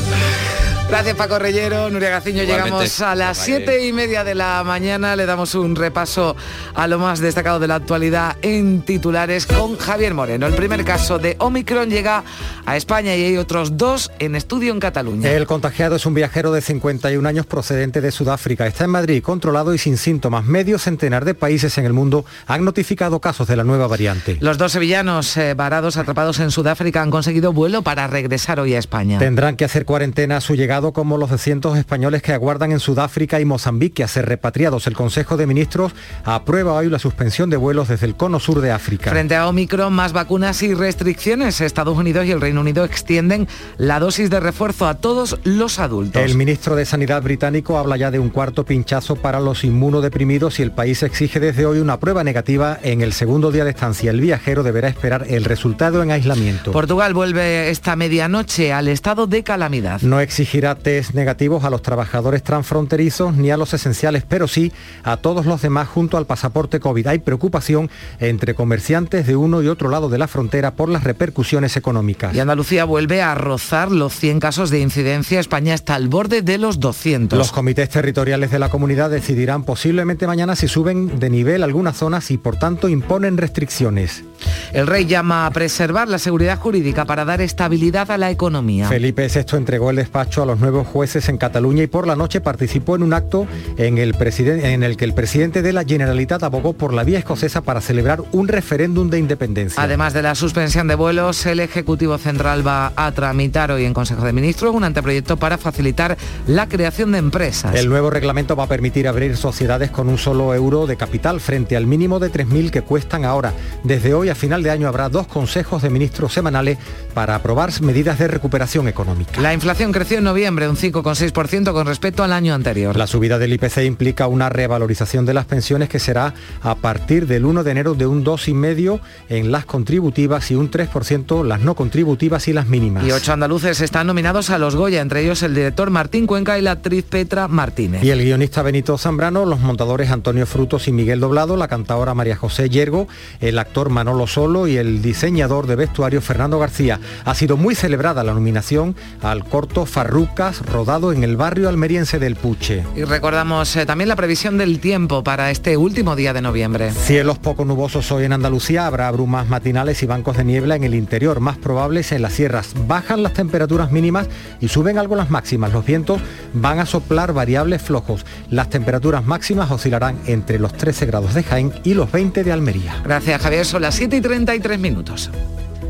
S1: Gracias Paco Reyero, Nuria Gaciño. Llegamos a las siete y media de la mañana. Le damos un repaso a lo más destacado de la actualidad en titulares con Javier Moreno. El primer caso de Omicron llega a España y hay otros dos en estudio en Cataluña.
S24: El contagiado es un viajero de 51 años procedente de Sudáfrica. Está en Madrid, controlado y sin síntomas. Medio centenar de países en el mundo han notificado casos de la nueva variante.
S1: Los dos sevillanos eh, varados atrapados en Sudáfrica han conseguido vuelo para regresar hoy a España.
S24: Tendrán que hacer cuarentena a su llegada como los cientos españoles que aguardan en Sudáfrica y Mozambique a ser repatriados. El Consejo de Ministros aprueba hoy la suspensión de vuelos desde el cono sur de África.
S1: Frente a Omicron, más vacunas y restricciones. Estados Unidos y el Reino Unido extienden la dosis de refuerzo a todos los adultos.
S24: El ministro de Sanidad británico habla ya de un cuarto pinchazo para los inmunodeprimidos y el país exige desde hoy una prueba negativa en el segundo día de estancia. El viajero deberá esperar el resultado en aislamiento.
S1: Portugal vuelve esta medianoche al estado de calamidad.
S24: No exigirá test negativos a los trabajadores transfronterizos ni a los esenciales, pero sí a todos los demás junto al pasaporte COVID. Hay preocupación entre comerciantes de uno y otro lado de la frontera por las repercusiones económicas.
S1: Y Andalucía vuelve a rozar los 100 casos de incidencia. España está al borde de los 200.
S24: Los comités territoriales de la comunidad decidirán posiblemente mañana si suben de nivel algunas zonas y por tanto imponen restricciones.
S1: El rey llama a preservar la seguridad jurídica para dar estabilidad a la economía.
S24: Felipe VI entregó el despacho a los nuevos jueces en Cataluña y por la noche participó en un acto en el, en el que el presidente de la Generalitat abogó por la vía escocesa para celebrar un referéndum de independencia.
S1: Además de la suspensión de vuelos, el Ejecutivo Central va a tramitar hoy en Consejo de Ministros un anteproyecto para facilitar la creación de empresas.
S24: El nuevo reglamento va a permitir abrir sociedades con un solo euro de capital frente al mínimo de 3.000 que cuestan ahora. Desde hoy a final de año habrá dos consejos de ministros semanales para aprobar medidas de recuperación económica.
S1: La inflación creció en noviembre un 5,6% con respecto al año anterior.
S24: La subida del IPC implica una revalorización de las pensiones que será a partir del 1 de enero de un 2,5% en las contributivas y un 3% las no contributivas y las mínimas.
S1: Y ocho andaluces están nominados a los Goya, entre ellos el director Martín Cuenca y la actriz Petra Martínez.
S24: Y el guionista Benito Zambrano, los montadores Antonio Frutos y Miguel Doblado, la cantadora María José Yergo, el actor Manolo Solo y el diseñador de vestuario Fernando García. Ha sido muy celebrada la nominación al corto Farrucas, rodado en el barrio almeriense del Puche.
S1: Y recordamos eh, también la previsión del tiempo para este último día de noviembre.
S24: Cielos poco nubosos hoy en Andalucía, habrá brumas matinales y bancos de niebla en el interior, más probables en las sierras. Bajan las temperaturas mínimas y suben algo las máximas. Los vientos van a soplar variables flojos. Las temperaturas máximas oscilarán entre los 13 grados de Jaén y los 20 de Almería.
S1: Gracias Javier, son las 7 y 33 minutos.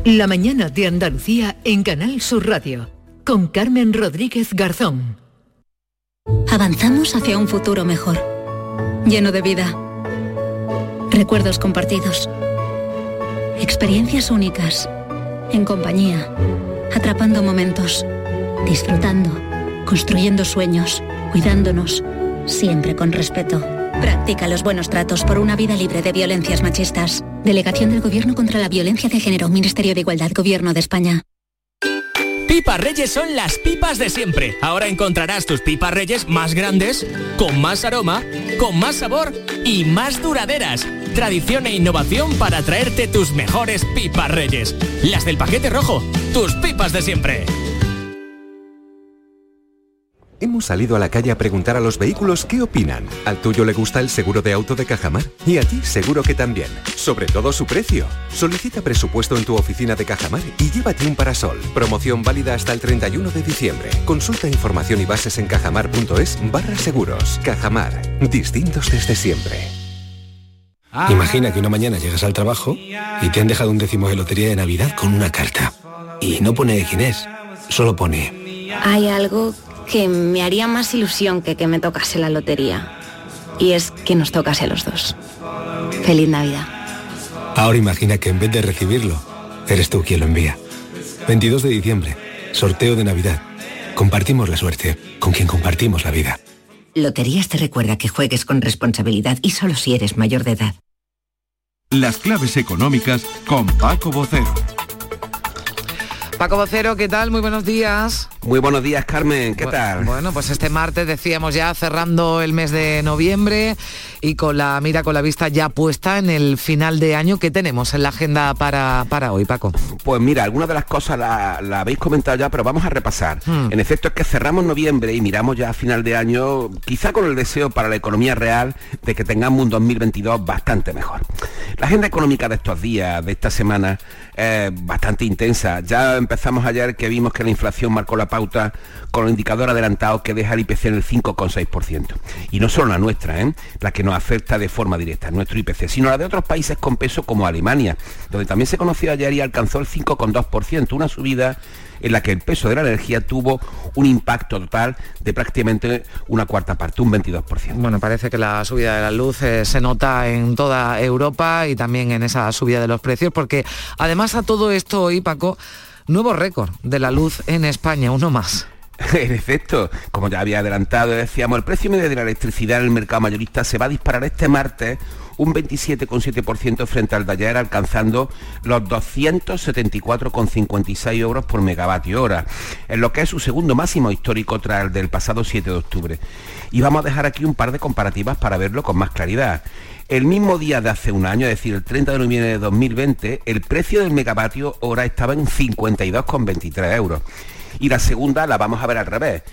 S2: La mañana de Andalucía en Canal Sur Radio con Carmen Rodríguez Garzón.
S19: Avanzamos hacia un futuro mejor, lleno de vida, recuerdos compartidos, experiencias únicas, en compañía, atrapando momentos, disfrutando, construyendo sueños, cuidándonos, siempre con respeto. Practica los buenos tratos por una vida libre de violencias machistas. Delegación del Gobierno contra la Violencia de Género, Ministerio de Igualdad, Gobierno de España.
S42: Pipas Reyes son las pipas de siempre. Ahora encontrarás tus pipas Reyes más grandes, con más aroma, con más sabor y más duraderas. Tradición e innovación para traerte tus mejores pipas Reyes. Las del paquete rojo, tus pipas de siempre.
S17: Hemos salido a la calle a preguntar a los vehículos qué opinan. ¿Al tuyo le gusta el seguro de auto de Cajamar? Y a ti seguro que también. Sobre todo su precio. Solicita presupuesto en tu oficina de Cajamar y llévate un parasol. Promoción válida hasta el 31 de diciembre. Consulta información y bases en cajamar.es barra seguros. Cajamar. Distintos desde siempre.
S36: Imagina que una mañana llegas al trabajo y te han dejado un décimo de lotería de Navidad con una carta. Y no pone de quién es, solo pone...
S43: Hay algo que me haría más ilusión que que me tocase la lotería. Y es que nos tocase a los dos. Feliz Navidad.
S36: Ahora imagina que en vez de recibirlo, eres tú quien lo envía. 22 de diciembre, sorteo de Navidad. Compartimos la suerte con quien compartimos la vida.
S38: Loterías te recuerda que juegues con responsabilidad y solo si eres mayor de edad.
S17: Las claves económicas con Paco Bocero.
S1: Paco Vocero, ¿qué tal? Muy buenos días.
S44: Muy buenos días, Carmen. ¿Qué tal?
S1: Bueno, pues este martes decíamos ya cerrando el mes de noviembre y con la mira, con la vista ya puesta en el final de año. ¿Qué tenemos en la agenda para, para hoy, Paco?
S44: Pues mira, algunas de las cosas la, la habéis comentado ya, pero vamos a repasar.
S1: Hmm.
S44: En efecto, es que cerramos noviembre y miramos ya a final de año, quizá con el deseo para la economía real de que tengamos un 2022 bastante mejor. La agenda económica de estos días, de esta semana, es bastante intensa. Ya empezamos ayer que vimos que la inflación marcó la pauta con el indicador adelantado que deja el IPC en el 5,6%. Y no solo la nuestra, ¿eh? la que nos afecta de forma directa, nuestro IPC, sino la de otros países con peso como Alemania, donde también se conoció ayer y alcanzó el 5,2%, una subida en la que el peso de la energía tuvo un impacto total de prácticamente una cuarta parte, un 22%.
S1: Bueno, parece que la subida de la luz eh, se nota en toda Europa y también en esa subida de los precios, porque además a todo esto hoy, Paco, nuevo récord de la luz en España, uno más. *laughs*
S44: En efecto, como ya había adelantado, decíamos, el precio medio de la electricidad en el mercado mayorista se va a disparar este martes un 27,7% frente al de ayer, alcanzando los 274,56 euros por megavatio hora, en lo que es su segundo máximo histórico tras el del pasado 7 de octubre. Y vamos a dejar aquí un par de comparativas para verlo con más claridad. El mismo día de hace un año, es decir, el 30 de noviembre de 2020, el precio del megavatio hora estaba en 52,23 euros. Y la segunda la vamos a ver al revés.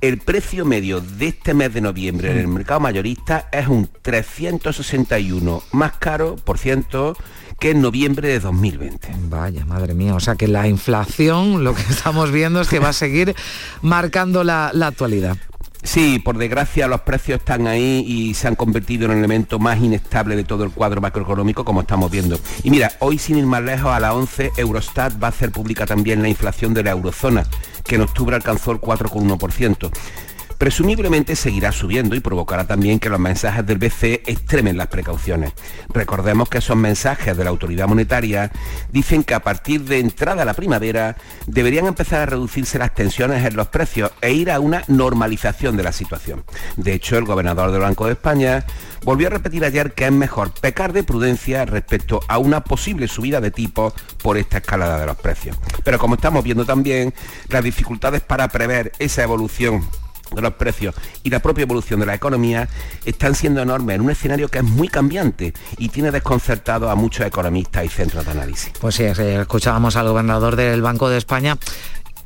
S44: El precio medio de este mes de noviembre en el mercado mayorista es un 361 más caro por ciento que en noviembre de 2020.
S1: Vaya, madre mía, o sea que la inflación, lo que *laughs* estamos viendo es que va a seguir marcando la, la actualidad.
S44: Sí, por desgracia los precios están ahí y se han convertido en el elemento más inestable de todo el cuadro macroeconómico como estamos viendo. Y mira, hoy sin ir más lejos a la 11, Eurostat va a hacer pública también la inflación de la eurozona, que en octubre alcanzó el 4,1% presumiblemente seguirá subiendo y provocará también que los mensajes del BCE extremen las precauciones. Recordemos que esos mensajes de la autoridad monetaria dicen que a partir de entrada a la primavera deberían empezar a reducirse las tensiones en los precios e ir a una normalización de la situación. De hecho, el gobernador del Banco de España volvió a repetir ayer que es mejor pecar de prudencia respecto a una posible subida de tipos por esta escalada de los precios. Pero como estamos viendo también, las dificultades para prever esa evolución de los precios y la propia evolución de la economía están siendo enormes en un escenario que es muy cambiante y tiene desconcertado a muchos economistas y centros de análisis.
S1: Pues sí, escuchábamos al gobernador del Banco de España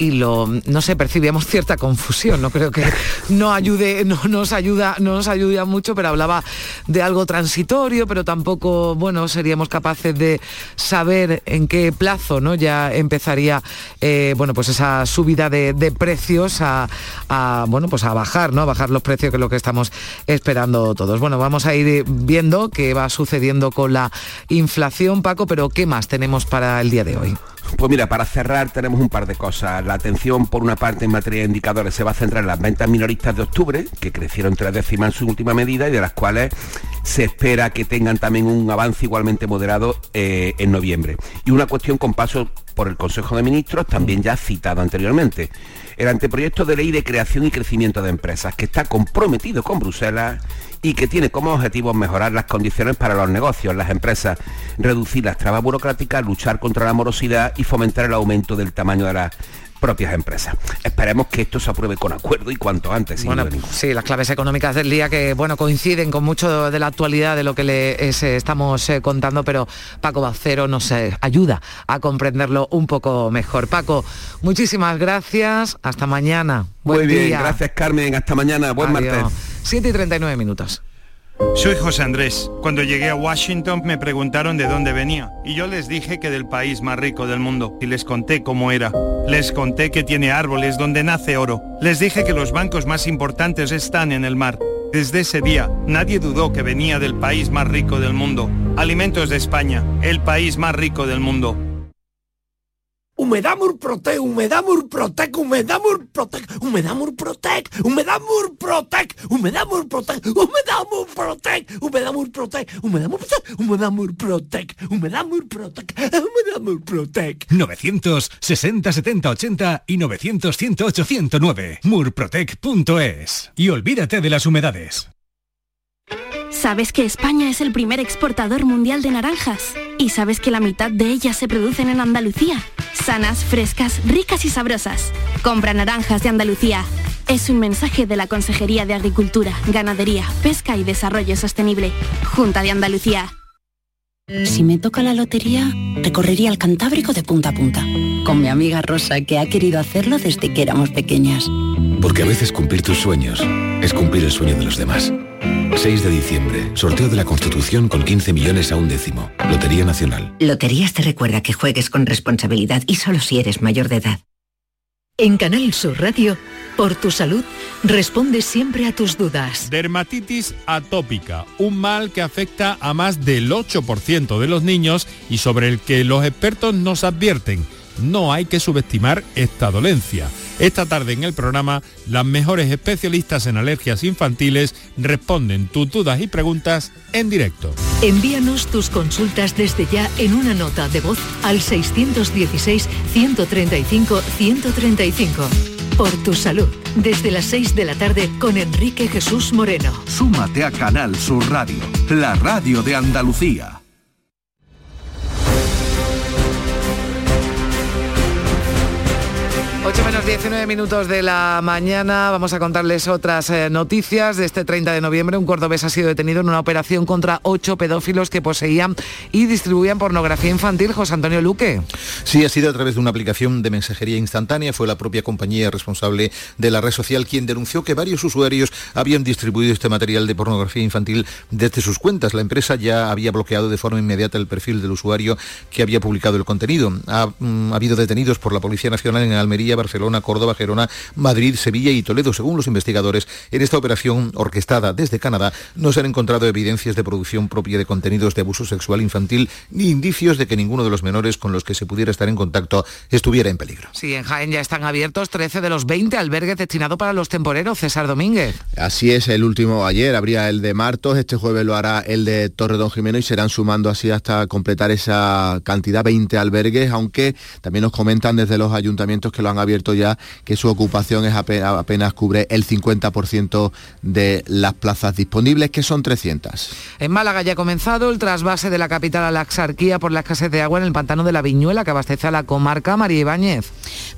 S1: y lo no sé percibíamos cierta confusión. No creo que no ayude no nos ayuda no nos ayuda mucho pero hablaba de algo transitorio pero tampoco bueno seríamos capaces de saber en qué plazo no ya empezaría eh, bueno pues esa subida de, precios a, a, bueno pues a bajar no a bajar los precios que es lo que estamos esperando todos. Bueno vamos a ir viendo qué va sucediendo con la inflación Paco pero qué más tenemos para el día de hoy
S44: pues mira, para cerrar tenemos un par de cosas. La atención, por una parte, en materia de indicadores se va a centrar en las ventas minoristas de octubre, que crecieron tres décimas en su última medida y de las cuales se espera que tengan también un avance igualmente moderado eh, en noviembre. Y una cuestión con paso por el Consejo de Ministros, también ya citado anteriormente. El anteproyecto de ley de creación y crecimiento de empresas, que está comprometido con Bruselas y que tiene como objetivo mejorar las condiciones para los negocios, las empresas, reducir las trabas burocráticas, luchar contra la morosidad y fomentar el aumento del tamaño de las propias empresas. Esperemos que esto se apruebe con acuerdo y cuanto antes. sin
S1: Bueno, sí, las claves económicas del día que bueno coinciden con mucho de la actualidad de lo que eh, estamos eh, contando, pero Paco Bacero nos eh, ayuda a comprenderlo un poco mejor. Paco, muchísimas gracias. Hasta mañana.
S44: Muy
S1: Buen
S44: bien,
S1: día.
S44: gracias Carmen, hasta mañana, buen
S1: Adiós.
S44: martes.
S1: 7 y 39 minutos.
S16: Soy José Andrés. Cuando llegué a Washington me preguntaron de dónde venía y yo les dije que del país más rico del mundo y les conté cómo era. Les conté que tiene árboles donde nace oro. Les dije que los bancos más importantes están en el mar. Desde ese día nadie dudó que venía del país más rico del mundo Alimentos de España, el país más rico del mundo.
S45: Humedad Murprotec, Humedad Murprotec, Humedad Murprotec, Humedad Murprotec, Humedad Murprotec, Humedad Murprotec, Humedad Murprotec, Humedad Murprotec, Humedad Murprotec, Humedad Murprotec, Humedad Murprotec, Humedad Murprotec.
S46: 960 70 80 y 900 108 109. Murprotec.es. Y olvídate de las humedades.
S39: ¿Sabes que España es el primer exportador mundial de naranjas? ¿Y sabes que la mitad de ellas se producen en Andalucía? Sanas, frescas, ricas y sabrosas. Compra naranjas de Andalucía. Es un mensaje de la Consejería de Agricultura, Ganadería, Pesca y Desarrollo Sostenible. Junta de Andalucía.
S47: Si me toca la lotería, recorrería el Cantábrico de punta a punta. Con mi amiga Rosa, que ha querido hacerlo desde que éramos pequeñas.
S48: Porque a veces cumplir tus sueños es cumplir el sueño de los demás. 6 de diciembre, sorteo de la Constitución con 15 millones a un décimo. Lotería Nacional.
S38: Loterías te recuerda que juegues con responsabilidad y solo si eres mayor de edad.
S2: En Canal Sur Radio, por tu salud, responde siempre a tus dudas.
S49: Dermatitis atópica, un mal que afecta a más del 8% de los niños y sobre el que los expertos nos advierten. No hay que subestimar esta dolencia. Esta tarde en el programa, las mejores especialistas en alergias infantiles responden tus dudas y preguntas en directo.
S2: Envíanos tus consultas desde ya en una nota de voz al 616-135-135. Por tu salud, desde las 6 de la tarde con Enrique Jesús Moreno.
S17: Súmate a Canal Sur Radio, la radio de Andalucía.
S1: 8 menos 19 minutos de la mañana. Vamos a contarles otras eh, noticias. De este 30 de noviembre, un cordobés ha sido detenido en una operación contra ocho pedófilos que poseían y distribuían pornografía infantil. José Antonio Luque.
S50: Sí, ha sido a través de una aplicación de mensajería instantánea. Fue la propia compañía responsable de la red social quien denunció que varios usuarios habían distribuido este material de pornografía infantil desde sus cuentas. La empresa ya había bloqueado de forma inmediata el perfil del usuario que había publicado el contenido. Ha, mm, ha habido detenidos por la Policía Nacional en Almería, Barcelona, Córdoba, Gerona, Madrid, Sevilla y Toledo. Según los investigadores, en esta operación orquestada desde Canadá no se han encontrado evidencias de producción propia de contenidos de abuso sexual infantil ni indicios de que ninguno de los menores con los que se pudiera estar en contacto estuviera en peligro.
S1: Sí, en Jaén ya están abiertos 13 de los 20 albergues destinados para los temporeros. César Domínguez.
S12: Así es, el último ayer habría el de Martos, este jueves lo hará el de Torredón Jimeno y serán sumando así hasta completar esa cantidad, 20 albergues, aunque también nos comentan desde los ayuntamientos que lo han abierto ya que su ocupación es apenas, apenas cubre el 50% de las plazas disponibles, que son 300.
S1: En Málaga ya ha comenzado el trasvase de la capital a la Axarquía por la escasez de agua en el pantano de la Viñuela, que abastece a la comarca María Ibáñez.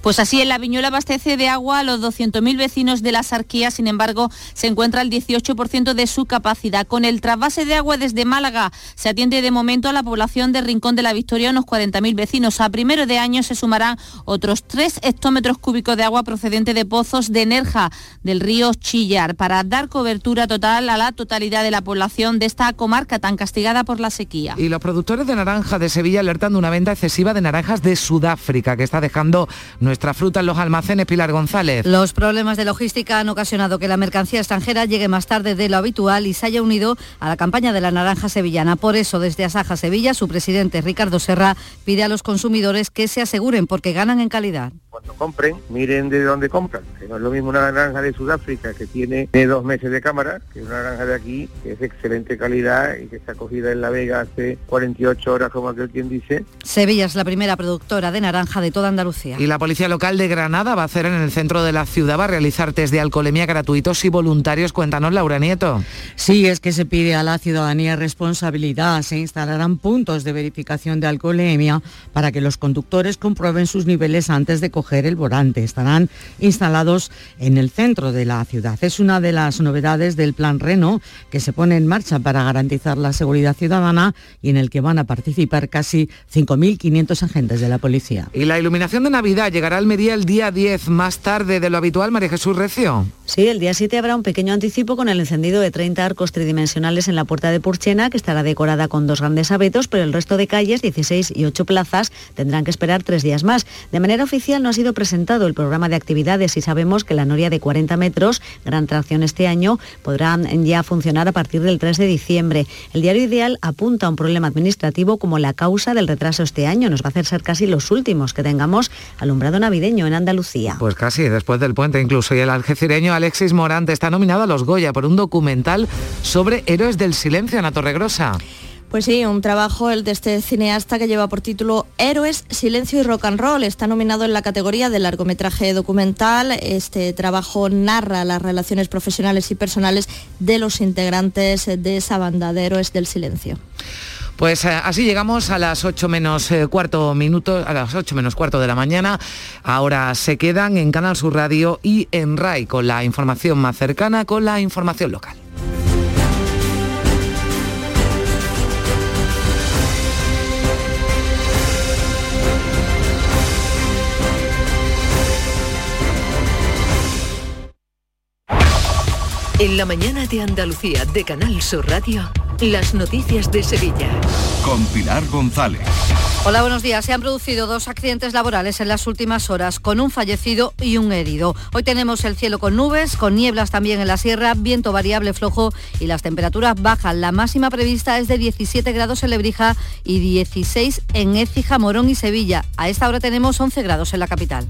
S11: Pues así, en la Viñuela abastece de agua a los 200.000 vecinos de la Axarquía, sin embargo, se encuentra el 18% de su capacidad. Con el trasvase de agua desde Málaga se atiende de momento a la población de Rincón de la Victoria, unos 40.000 vecinos. A primero de año se sumarán otros 3 hectómetros cúbicos de agua procedente de pozos de Nerja del río Chillar para dar cobertura total a la totalidad de la población de esta comarca tan castigada por la sequía.
S1: Y los productores de naranja de Sevilla alertan de una venta excesiva de naranjas de Sudáfrica que está dejando nuestra fruta en los almacenes Pilar González.
S41: Los problemas de logística han ocasionado que la mercancía extranjera llegue más tarde de lo habitual y se haya unido a la campaña de la naranja sevillana. Por eso, desde Asaja Sevilla, su presidente Ricardo Serra pide a los consumidores que se aseguren porque ganan en calidad.
S42: Cuando compren, miren de dónde compran. Que no es lo mismo una naranja de Sudáfrica que tiene de dos meses de cámara que una naranja de aquí que es de excelente calidad y que está cogida en La Vega hace 48 horas, como aquel quien dice.
S41: Sevilla es la primera productora de naranja de toda Andalucía.
S1: Y la Policía Local de Granada va a hacer en el centro de la ciudad, va a realizar test de alcoholemia gratuitos y voluntarios. Cuéntanos, Laura Nieto.
S13: Sí, es que se pide a la ciudadanía responsabilidad. Se instalarán puntos de verificación de alcoholemia para que los conductores comprueben sus niveles antes de coger el volante. Estarán instalados en el centro de la ciudad. Es una de las novedades del Plan Reno que se pone en marcha para garantizar la seguridad ciudadana y en el que van a participar casi 5.500 agentes de la policía.
S1: Y la iluminación de Navidad llegará a Almería el día 10, más tarde de lo habitual, María Jesús Recio.
S14: Sí, el día 7 habrá un pequeño anticipo con el encendido de 30 arcos tridimensionales en la puerta de Purchena, que estará decorada con dos grandes abetos, pero el resto de calles, 16 y 8 plazas, tendrán que esperar tres días más. De manera oficial no ha sido presentado presentado el programa de actividades y sabemos que la noria de 40 metros, gran tracción este año, podrá ya funcionar a partir del 3 de diciembre. El diario Ideal apunta a un problema administrativo como la causa del retraso este año. Nos va a hacer ser casi los últimos que tengamos alumbrado navideño en Andalucía.
S1: Pues casi, después del puente incluso. Y el algecireño Alexis Morante está nominado a los Goya por un documental sobre héroes del silencio en la Torregrosa.
S11: Pues sí, un trabajo el de este cineasta que lleva por título Héroes, Silencio y Rock and Roll. Está nominado en la categoría de largometraje documental. Este trabajo narra las relaciones profesionales y personales de los integrantes de esa banda de Héroes del Silencio.
S1: Pues eh, así llegamos a las 8 menos eh, cuarto minutos, a las 8 menos cuarto de la mañana. Ahora se quedan en Canal Sur Radio y en RAI con la información más cercana, con la información local.
S2: En la mañana de Andalucía de Canal Sur Radio, las noticias de Sevilla.
S17: Con Pilar González.
S21: Hola, buenos días. Se han producido dos accidentes laborales en las últimas horas, con un fallecido y un herido. Hoy tenemos el cielo con nubes, con nieblas también en la sierra, viento variable flojo y las temperaturas bajan. La máxima prevista es de 17 grados en Lebrija y 16 en Écija, Morón y Sevilla. A esta hora tenemos 11 grados en la capital.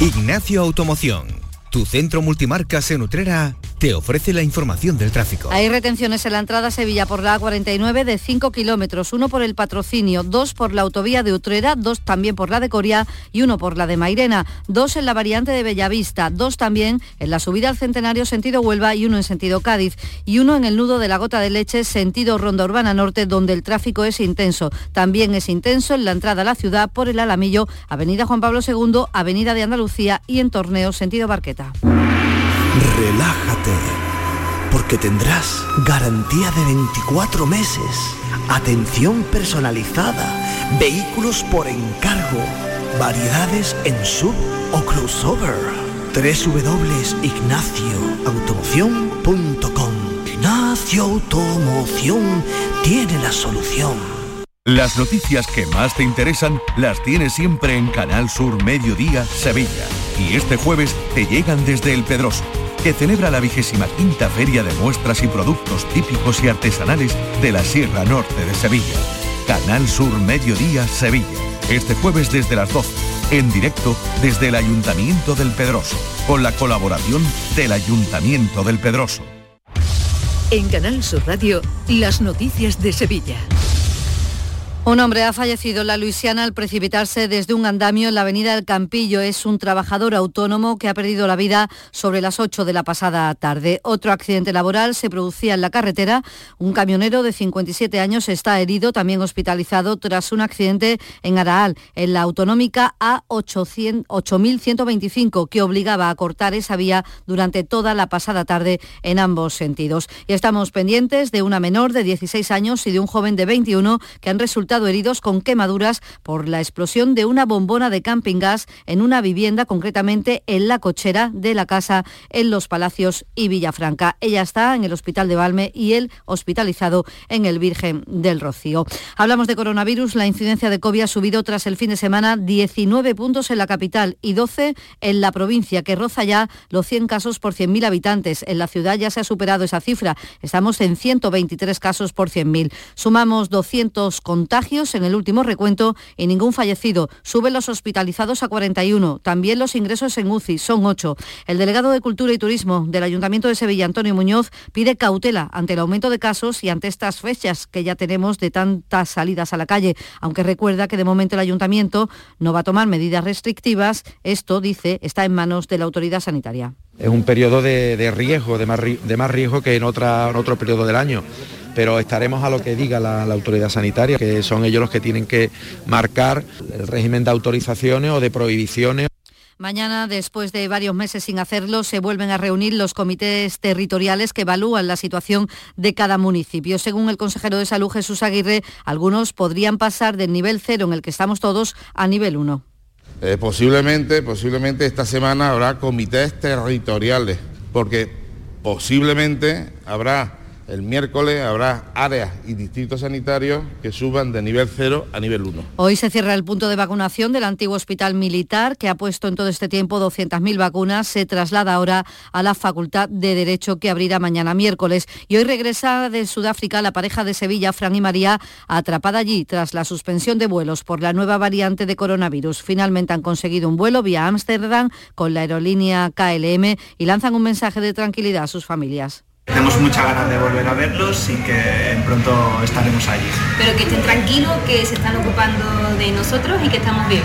S51: Ignacio Automoción tu centro multimarcas en Utrera te ofrece la información del tráfico.
S21: Hay retenciones en la entrada a Sevilla por la A49 de 5 kilómetros, uno por el patrocinio, dos por la autovía de Utrera, dos también por la de Coria y uno por la de Mairena, dos en la variante de Bellavista, dos también en la subida al Centenario sentido Huelva y uno en sentido Cádiz y uno en el nudo de la Gota de Leche sentido Ronda Urbana Norte donde el tráfico es intenso. También es intenso en la entrada a la ciudad por el Alamillo, Avenida Juan Pablo II, Avenida de Andalucía y en Torneo sentido Barqueta.
S45: Relájate, porque tendrás garantía de 24 meses, atención personalizada, vehículos por encargo, variedades en sub o crossover. www.ignacioautomoción.com Ignacio Automoción tiene la solución.
S17: Las noticias que más te interesan las tienes siempre en Canal Sur Mediodía Sevilla. Y este jueves te llegan desde El Pedroso, que celebra la vigésima quinta feria de muestras y productos típicos y artesanales de la Sierra Norte de Sevilla. Canal Sur Mediodía Sevilla. Este jueves desde las 12, en directo desde el Ayuntamiento del Pedroso, con la colaboración del Ayuntamiento del Pedroso.
S2: En Canal Sur Radio, las noticias de Sevilla.
S21: Un hombre ha fallecido en la Luisiana al precipitarse desde un andamio en la avenida del Campillo. Es un trabajador autónomo que ha perdido la vida sobre las 8 de la pasada tarde. Otro accidente laboral se producía en la carretera. Un camionero de 57 años está herido, también hospitalizado tras un accidente en Araal, en la autonómica A8125, que obligaba a cortar esa vía durante toda la pasada tarde en ambos sentidos. Y estamos pendientes de una menor de 16 años y de un joven de 21 que han resultado heridos con quemaduras por la explosión de una bombona de camping gas en una vivienda, concretamente en la cochera de la casa en Los Palacios y Villafranca. Ella está en el Hospital de Valme y él hospitalizado en el Virgen del Rocío. Hablamos de coronavirus. La incidencia de COVID ha subido tras el fin de semana 19 puntos en la capital y 12 en la provincia, que roza ya los 100 casos por 100.000 habitantes. En la ciudad ya se ha superado esa cifra. Estamos en 123 casos por 100.000. Sumamos 200 contagios en el último recuento y ningún fallecido. Suben los hospitalizados a 41. También los ingresos en UCI son 8. El delegado de Cultura y Turismo del Ayuntamiento de Sevilla, Antonio Muñoz, pide cautela ante el aumento de casos y ante estas fechas que ya tenemos de tantas salidas a la calle, aunque recuerda que de momento el Ayuntamiento no va a tomar medidas restrictivas. Esto, dice, está en manos de la autoridad sanitaria.
S52: Es un periodo de, riesgo, de más, riesgo que en, en otro periodo del año pero estaremos a lo que diga la, autoridad sanitaria, que son ellos los que tienen que marcar el régimen de autorizaciones o de prohibiciones.
S21: Mañana, después de varios meses sin hacerlo, se vuelven a reunir los comités territoriales que evalúan la situación de cada municipio. Según el consejero de Salud, Jesús Aguirre, algunos podrían pasar del nivel cero en el que estamos todos a nivel uno.
S53: Eh, posiblemente, posiblemente esta semana habrá comités territoriales, porque posiblemente habrá el miércoles habrá áreas y distritos sanitarios que suban de nivel 0 a nivel 1.
S21: Hoy se cierra el punto de vacunación del antiguo hospital militar que ha puesto en todo este tiempo 200.000 vacunas. Se traslada ahora a la Facultad de Derecho que abrirá mañana miércoles. Y hoy regresa de Sudáfrica la pareja de Sevilla, Fran y María, atrapada allí tras la suspensión de vuelos por la nueva variante de coronavirus. Finalmente han conseguido un vuelo vía Ámsterdam con la aerolínea KLM y lanzan un mensaje de tranquilidad a sus familias.
S54: Tenemos muchas ganas de volver a verlos y que pronto estaremos allí.
S55: Pero que estén tranquilos, que se están ocupando de nosotros y que estamos bien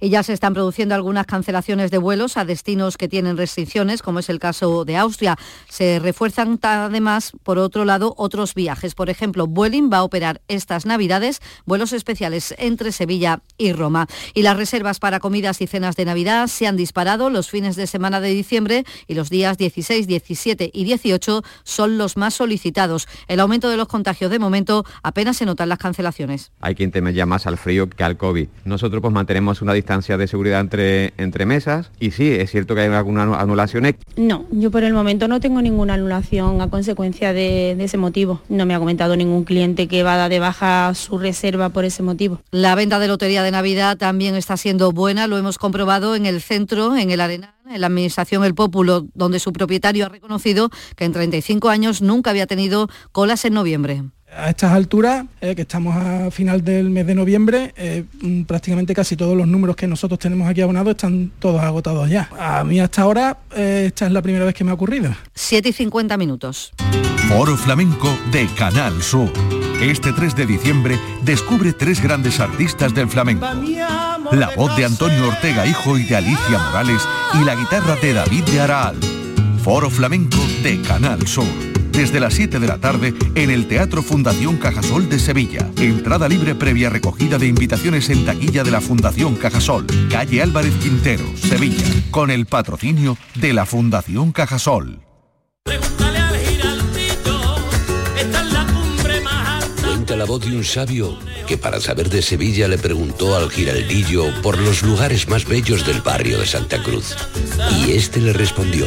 S21: y ya se están produciendo algunas cancelaciones de vuelos a destinos que tienen restricciones, como es el caso de Austria. Se refuerzan además, por otro lado, otros viajes. Por ejemplo, Vueling va a operar estas Navidades vuelos especiales entre Sevilla y Roma. Y las reservas para comidas y cenas de Navidad se han disparado los fines de semana de diciembre y los días 16, 17 y 18 son los más solicitados. El aumento de los contagios de momento apenas se notan las cancelaciones.
S56: Hay quien teme ya más al frío que al COVID. Nosotros pues mantenemos una distancia de seguridad entre, entre mesas y sí, es cierto que hay alguna anulación.
S55: No, yo por el momento no tengo ninguna anulación a consecuencia de, de ese motivo. No me ha comentado ningún cliente que va a dar de baja su reserva por ese motivo.
S21: La venta de lotería de Navidad también está siendo buena, lo hemos comprobado en el centro, en el Arenal en la Administración El Pópulo, donde su propietario ha reconocido que en 35 años nunca había tenido colas en noviembre.
S57: A estas alturas, eh, que estamos a final del mes de noviembre, eh, mm, prácticamente casi todos los números que nosotros tenemos aquí abonados están todos agotados ya. A mí hasta ahora, eh, esta es la primera vez que me ha ocurrido.
S21: 7 y 50 minutos.
S17: Foro Flamenco de Canal Sur. Este 3 de diciembre descubre tres grandes artistas del flamenco. La voz de Antonio Ortega Hijo y de Alicia Morales y la guitarra de David de Araal. Foro Flamenco de Canal Sur desde las 7 de la tarde en el Teatro Fundación Cajasol de Sevilla. Entrada libre previa recogida de invitaciones en taquilla de la Fundación Cajasol, calle Álvarez Quintero, Sevilla, con el patrocinio de la Fundación Cajasol.
S58: Cuenta la voz de un sabio que para saber de Sevilla le preguntó al giraldillo por los lugares más bellos del barrio de Santa Cruz. Y este le respondió.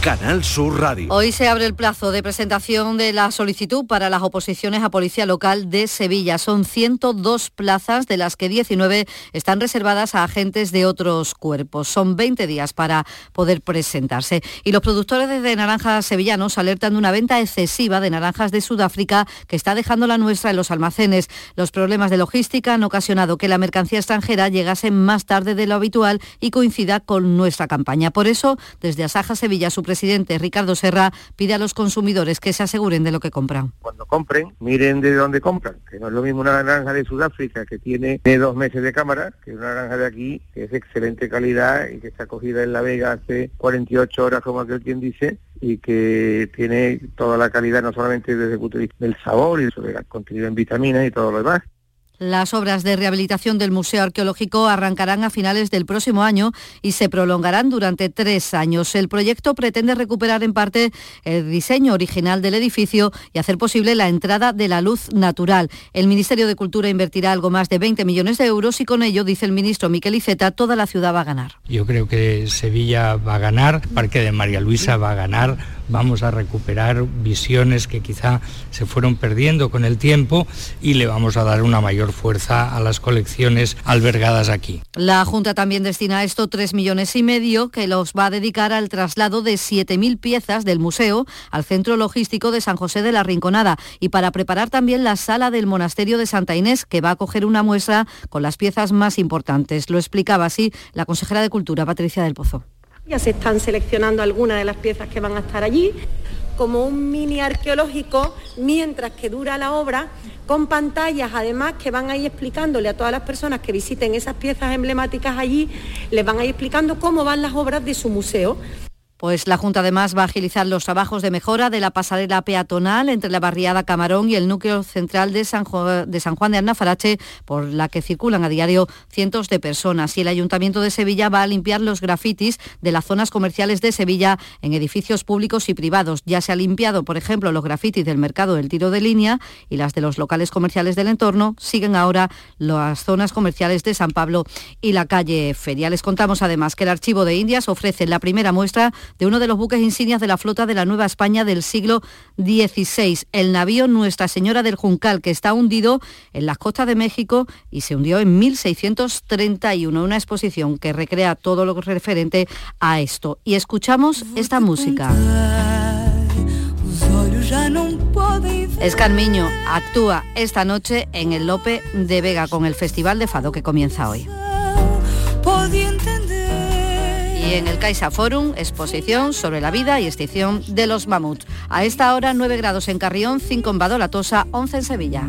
S17: Canal Sur Radio.
S21: Hoy se abre el plazo de presentación de la solicitud para las oposiciones a Policía Local de Sevilla. Son 102 plazas, de las que 19 están reservadas a agentes de otros cuerpos. Son 20 días para poder presentarse. Y los productores de naranjas sevillanos alertan de una venta excesiva de naranjas de Sudáfrica que está dejando la nuestra en los almacenes. Los problemas de logística han ocasionado que la mercancía extranjera llegase más tarde de lo habitual y coincida con nuestra campaña. Por eso, desde Asaja Sevilla, su presidente Ricardo Serra pide a los consumidores que se aseguren de lo que compran.
S42: Cuando compren, miren de dónde compran, que no es lo mismo una naranja de Sudáfrica que tiene dos meses de cámara, que una naranja de aquí que es excelente calidad y que está cogida en La Vega hace 48 horas, como aquel quien dice, y que tiene toda la calidad no solamente desde el punto de vista del sabor y del contenido en vitaminas y todo lo demás,
S21: las obras de rehabilitación del Museo Arqueológico arrancarán a finales del próximo año y se prolongarán durante tres años. El proyecto pretende recuperar en parte el diseño original del edificio y hacer posible la entrada de la luz natural. El Ministerio de Cultura invertirá algo más de 20 millones de euros y con ello, dice el ministro Miquel Iceta, toda la ciudad va a ganar.
S59: Yo creo que Sevilla va a ganar, Parque de María Luisa va a ganar, vamos a recuperar visiones que quizá se fueron perdiendo con el tiempo y le vamos a dar una mayor fuerza a las colecciones albergadas aquí.
S21: La Junta también destina a esto 3 millones y medio que los va a dedicar al traslado de 7.000 piezas del museo al centro logístico de San José de la Rinconada y para preparar también la sala del monasterio de Santa Inés que va a coger una muestra con las piezas más importantes. Lo explicaba así la consejera de Cultura, Patricia del Pozo.
S55: Ya se están seleccionando algunas de las piezas que van a estar allí como un mini arqueológico mientras que dura la obra con pantallas además que van a ir explicándole a todas las personas que visiten esas piezas emblemáticas allí, les van a ir explicando cómo van las obras de su museo.
S21: Pues la Junta además va a agilizar los trabajos de mejora de la pasarela peatonal entre la barriada Camarón y el núcleo central de San, Juan de, Arnafarache, por la que circulan a diario cientos de personas. Y el Ayuntamiento de Sevilla va a limpiar los grafitis de las zonas comerciales de Sevilla en edificios públicos y privados. Ya se ha limpiado, por ejemplo, los grafitis del mercado del tiro de línea y las de los locales comerciales del entorno. Siguen ahora las zonas comerciales de San Pablo y la calle Feria. Les contamos además que el Archivo de Indias ofrece la primera muestra de uno de los buques insignias de la flota de la Nueva España del siglo XVI, el navío Nuestra Señora del Juncal, que está hundido en las costas de México y se hundió en 1631. Una exposición que recrea todo lo referente a esto. Y escuchamos esta música. Escarmiño actúa esta noche en el Lope de Vega con el Festival de Fado que comienza hoy. Y en el Caixa Forum, exposición sobre la vida y extinción de los mamuts. A esta hora 9 grados en Carrión, 5 en Badolatosa, 11 en Sevilla.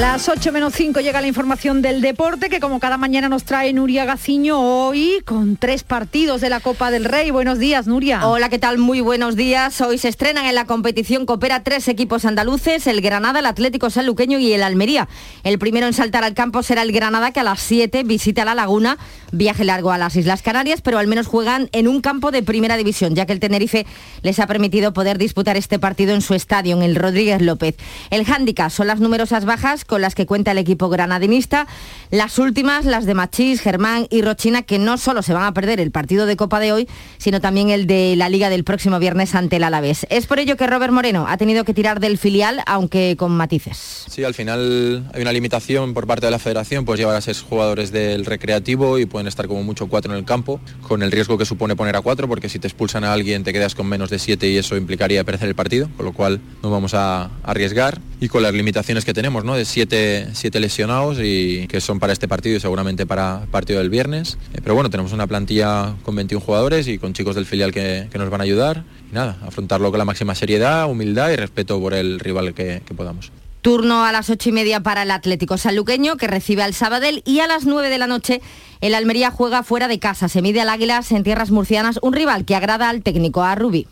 S60: Las 8 menos 5 llega la información del deporte que como cada mañana nos trae Nuria Gaciño hoy con tres partidos de la Copa del Rey. Buenos días, Nuria.
S41: Hola, ¿qué tal? Muy buenos días. Hoy se estrenan en la competición Coopera tres equipos andaluces, el Granada, el Atlético Sanluqueño y el Almería. El primero en saltar al campo será el Granada que a las 7 visita la Laguna, viaje largo a las Islas Canarias, pero al menos juegan en un campo de primera división, ya que el Tenerife les ha permitido poder disputar este partido en su estadio, en el Rodríguez López. El hándicap son las numerosas bajas con las que cuenta el equipo granadinista. Las últimas, las de Machís, Germán y Rochina, que no solo se van a perder el partido de Copa de hoy, sino también el de la Liga del próximo viernes ante el Alavés. Es por ello que Robert Moreno ha tenido que tirar del filial, aunque con matices.
S52: Sí, al final hay una limitación por parte de la federación, pues llevar a seis jugadores del recreativo y pueden estar como mucho cuatro en el campo, con el riesgo que supone poner a cuatro, porque si te expulsan a alguien te quedas con menos de siete y eso implicaría perder el partido, con lo cual no vamos a arriesgar y con las limitaciones que tenemos, ¿no? De siete, siete lesionados y que son para este partido y seguramente para partido del viernes. Eh, pero bueno, tenemos una plantilla con 21 jugadores y con chicos del filial que, que nos van a ayudar. Y nada, afrontarlo con la máxima seriedad, humildad y respeto por el rival que podamos.
S41: Turno a las ocho y media para el Atlético Sanluqueño, que recibe al Sabadell, y a las nueve de la noche el Almería juega fuera de casa. Se mide al Águilas en tierras murcianas, un rival que agrada al técnico, a Rubí.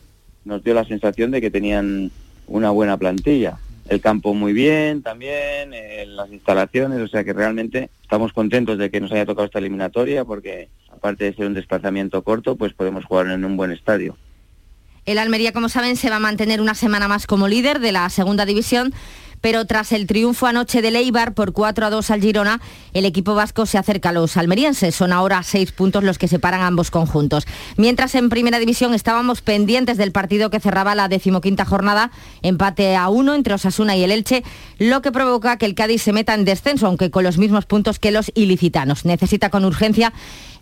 S61: Nos dio la sensación de que tenían una buena plantilla el campo muy bien también, eh, las instalaciones, o sea que realmente estamos contentos de que nos haya tocado esta eliminatoria porque aparte de ser un desplazamiento corto, pues podemos jugar en un buen estadio.
S41: El Almería, como saben, se va a mantener una semana más como líder de la segunda división pero tras el triunfo anoche de Leibar por 4 a 2 al Girona, el equipo vasco se acerca a los almerienses. Son ahora seis puntos los que separan ambos conjuntos. Mientras en primera división estábamos pendientes del partido que cerraba la decimoquinta jornada, empate a uno entre Osasuna y el Elche, lo que provoca que el Cádiz se meta en descenso, aunque con los mismos puntos que los ilicitanos. Necesita con urgencia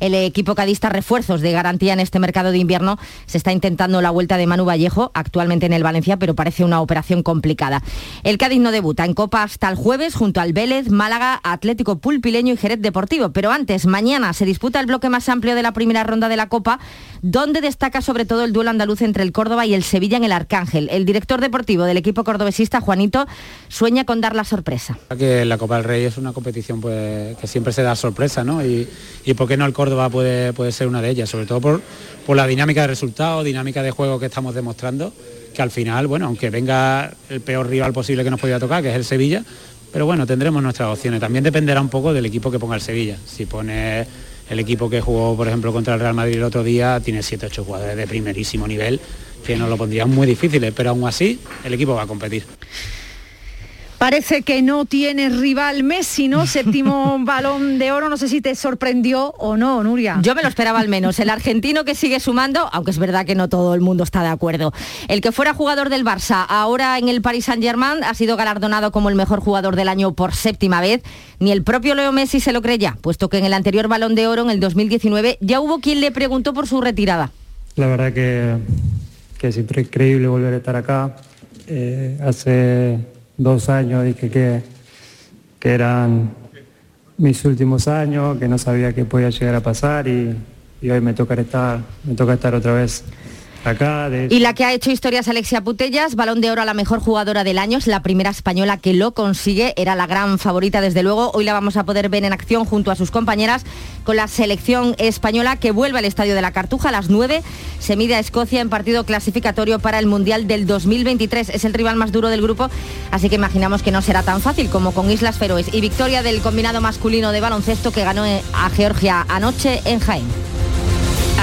S41: el equipo cadista refuerzos de garantía en este mercado de invierno. Se está intentando la vuelta de Manu Vallejo, actualmente en el Valencia, pero parece una operación complicada. El Cádiz debuta en Copa hasta el jueves junto al Vélez, Málaga, Atlético Pulpileño y Jerez Deportivo. Pero antes, mañana se disputa el bloque más amplio de la primera ronda de la Copa, donde destaca sobre todo el duelo andaluz entre el Córdoba y el Sevilla en el Arcángel. El director deportivo del equipo cordobesista, Juanito, sueña con dar la sorpresa.
S62: Que la Copa del Rey es una competición pues, que siempre se da sorpresa, ¿no? Y, y por qué no el Córdoba puede, puede ser una de ellas, sobre todo por, por la dinámica de resultados, dinámica de juego que estamos demostrando, que al final, bueno, aunque venga el peor rival posible que nos podía tocar, que es el Sevilla, pero bueno, tendremos nuestras opciones. También dependerá un poco del equipo que ponga el Sevilla. Si pone el equipo que jugó, por ejemplo, contra el Real Madrid el otro día, tiene 7-8 jugadores de primerísimo nivel, que nos lo pondrían muy difíciles, pero aún así el equipo va a competir.
S60: Parece que no tiene rival Messi, ¿no? *laughs* Séptimo balón de oro, no sé si te sorprendió o no, Nuria.
S41: Yo me lo esperaba al menos. El argentino que sigue sumando, aunque es verdad que no todo el mundo está de acuerdo. El que fuera jugador del Barça, ahora en el Paris Saint-Germain, ha sido galardonado como el mejor jugador del año por séptima vez. Ni el propio Leo Messi se lo creía, puesto que en el anterior balón de oro, en el 2019, ya hubo quien le preguntó por su retirada.
S42: La verdad que, que es increíble volver a estar acá. Eh, hace dos años dije que, que eran mis últimos años, que no sabía qué podía llegar a pasar y, y hoy me toca estar, me toca estar otra vez
S41: Y la que ha hecho historias Alexia Putellas, balón de oro a la mejor jugadora del año, es la primera española que lo consigue, era la gran favorita desde luego, hoy la vamos a poder ver en acción junto a sus compañeras con la selección española que vuelve al Estadio de la Cartuja a las 9, se mide a Escocia en partido clasificatorio para el Mundial del 2023, es el rival más duro del grupo, así que imaginamos que no será tan fácil como con Islas Feroes. Y victoria del combinado masculino de baloncesto que ganó a Georgia anoche en Jaén.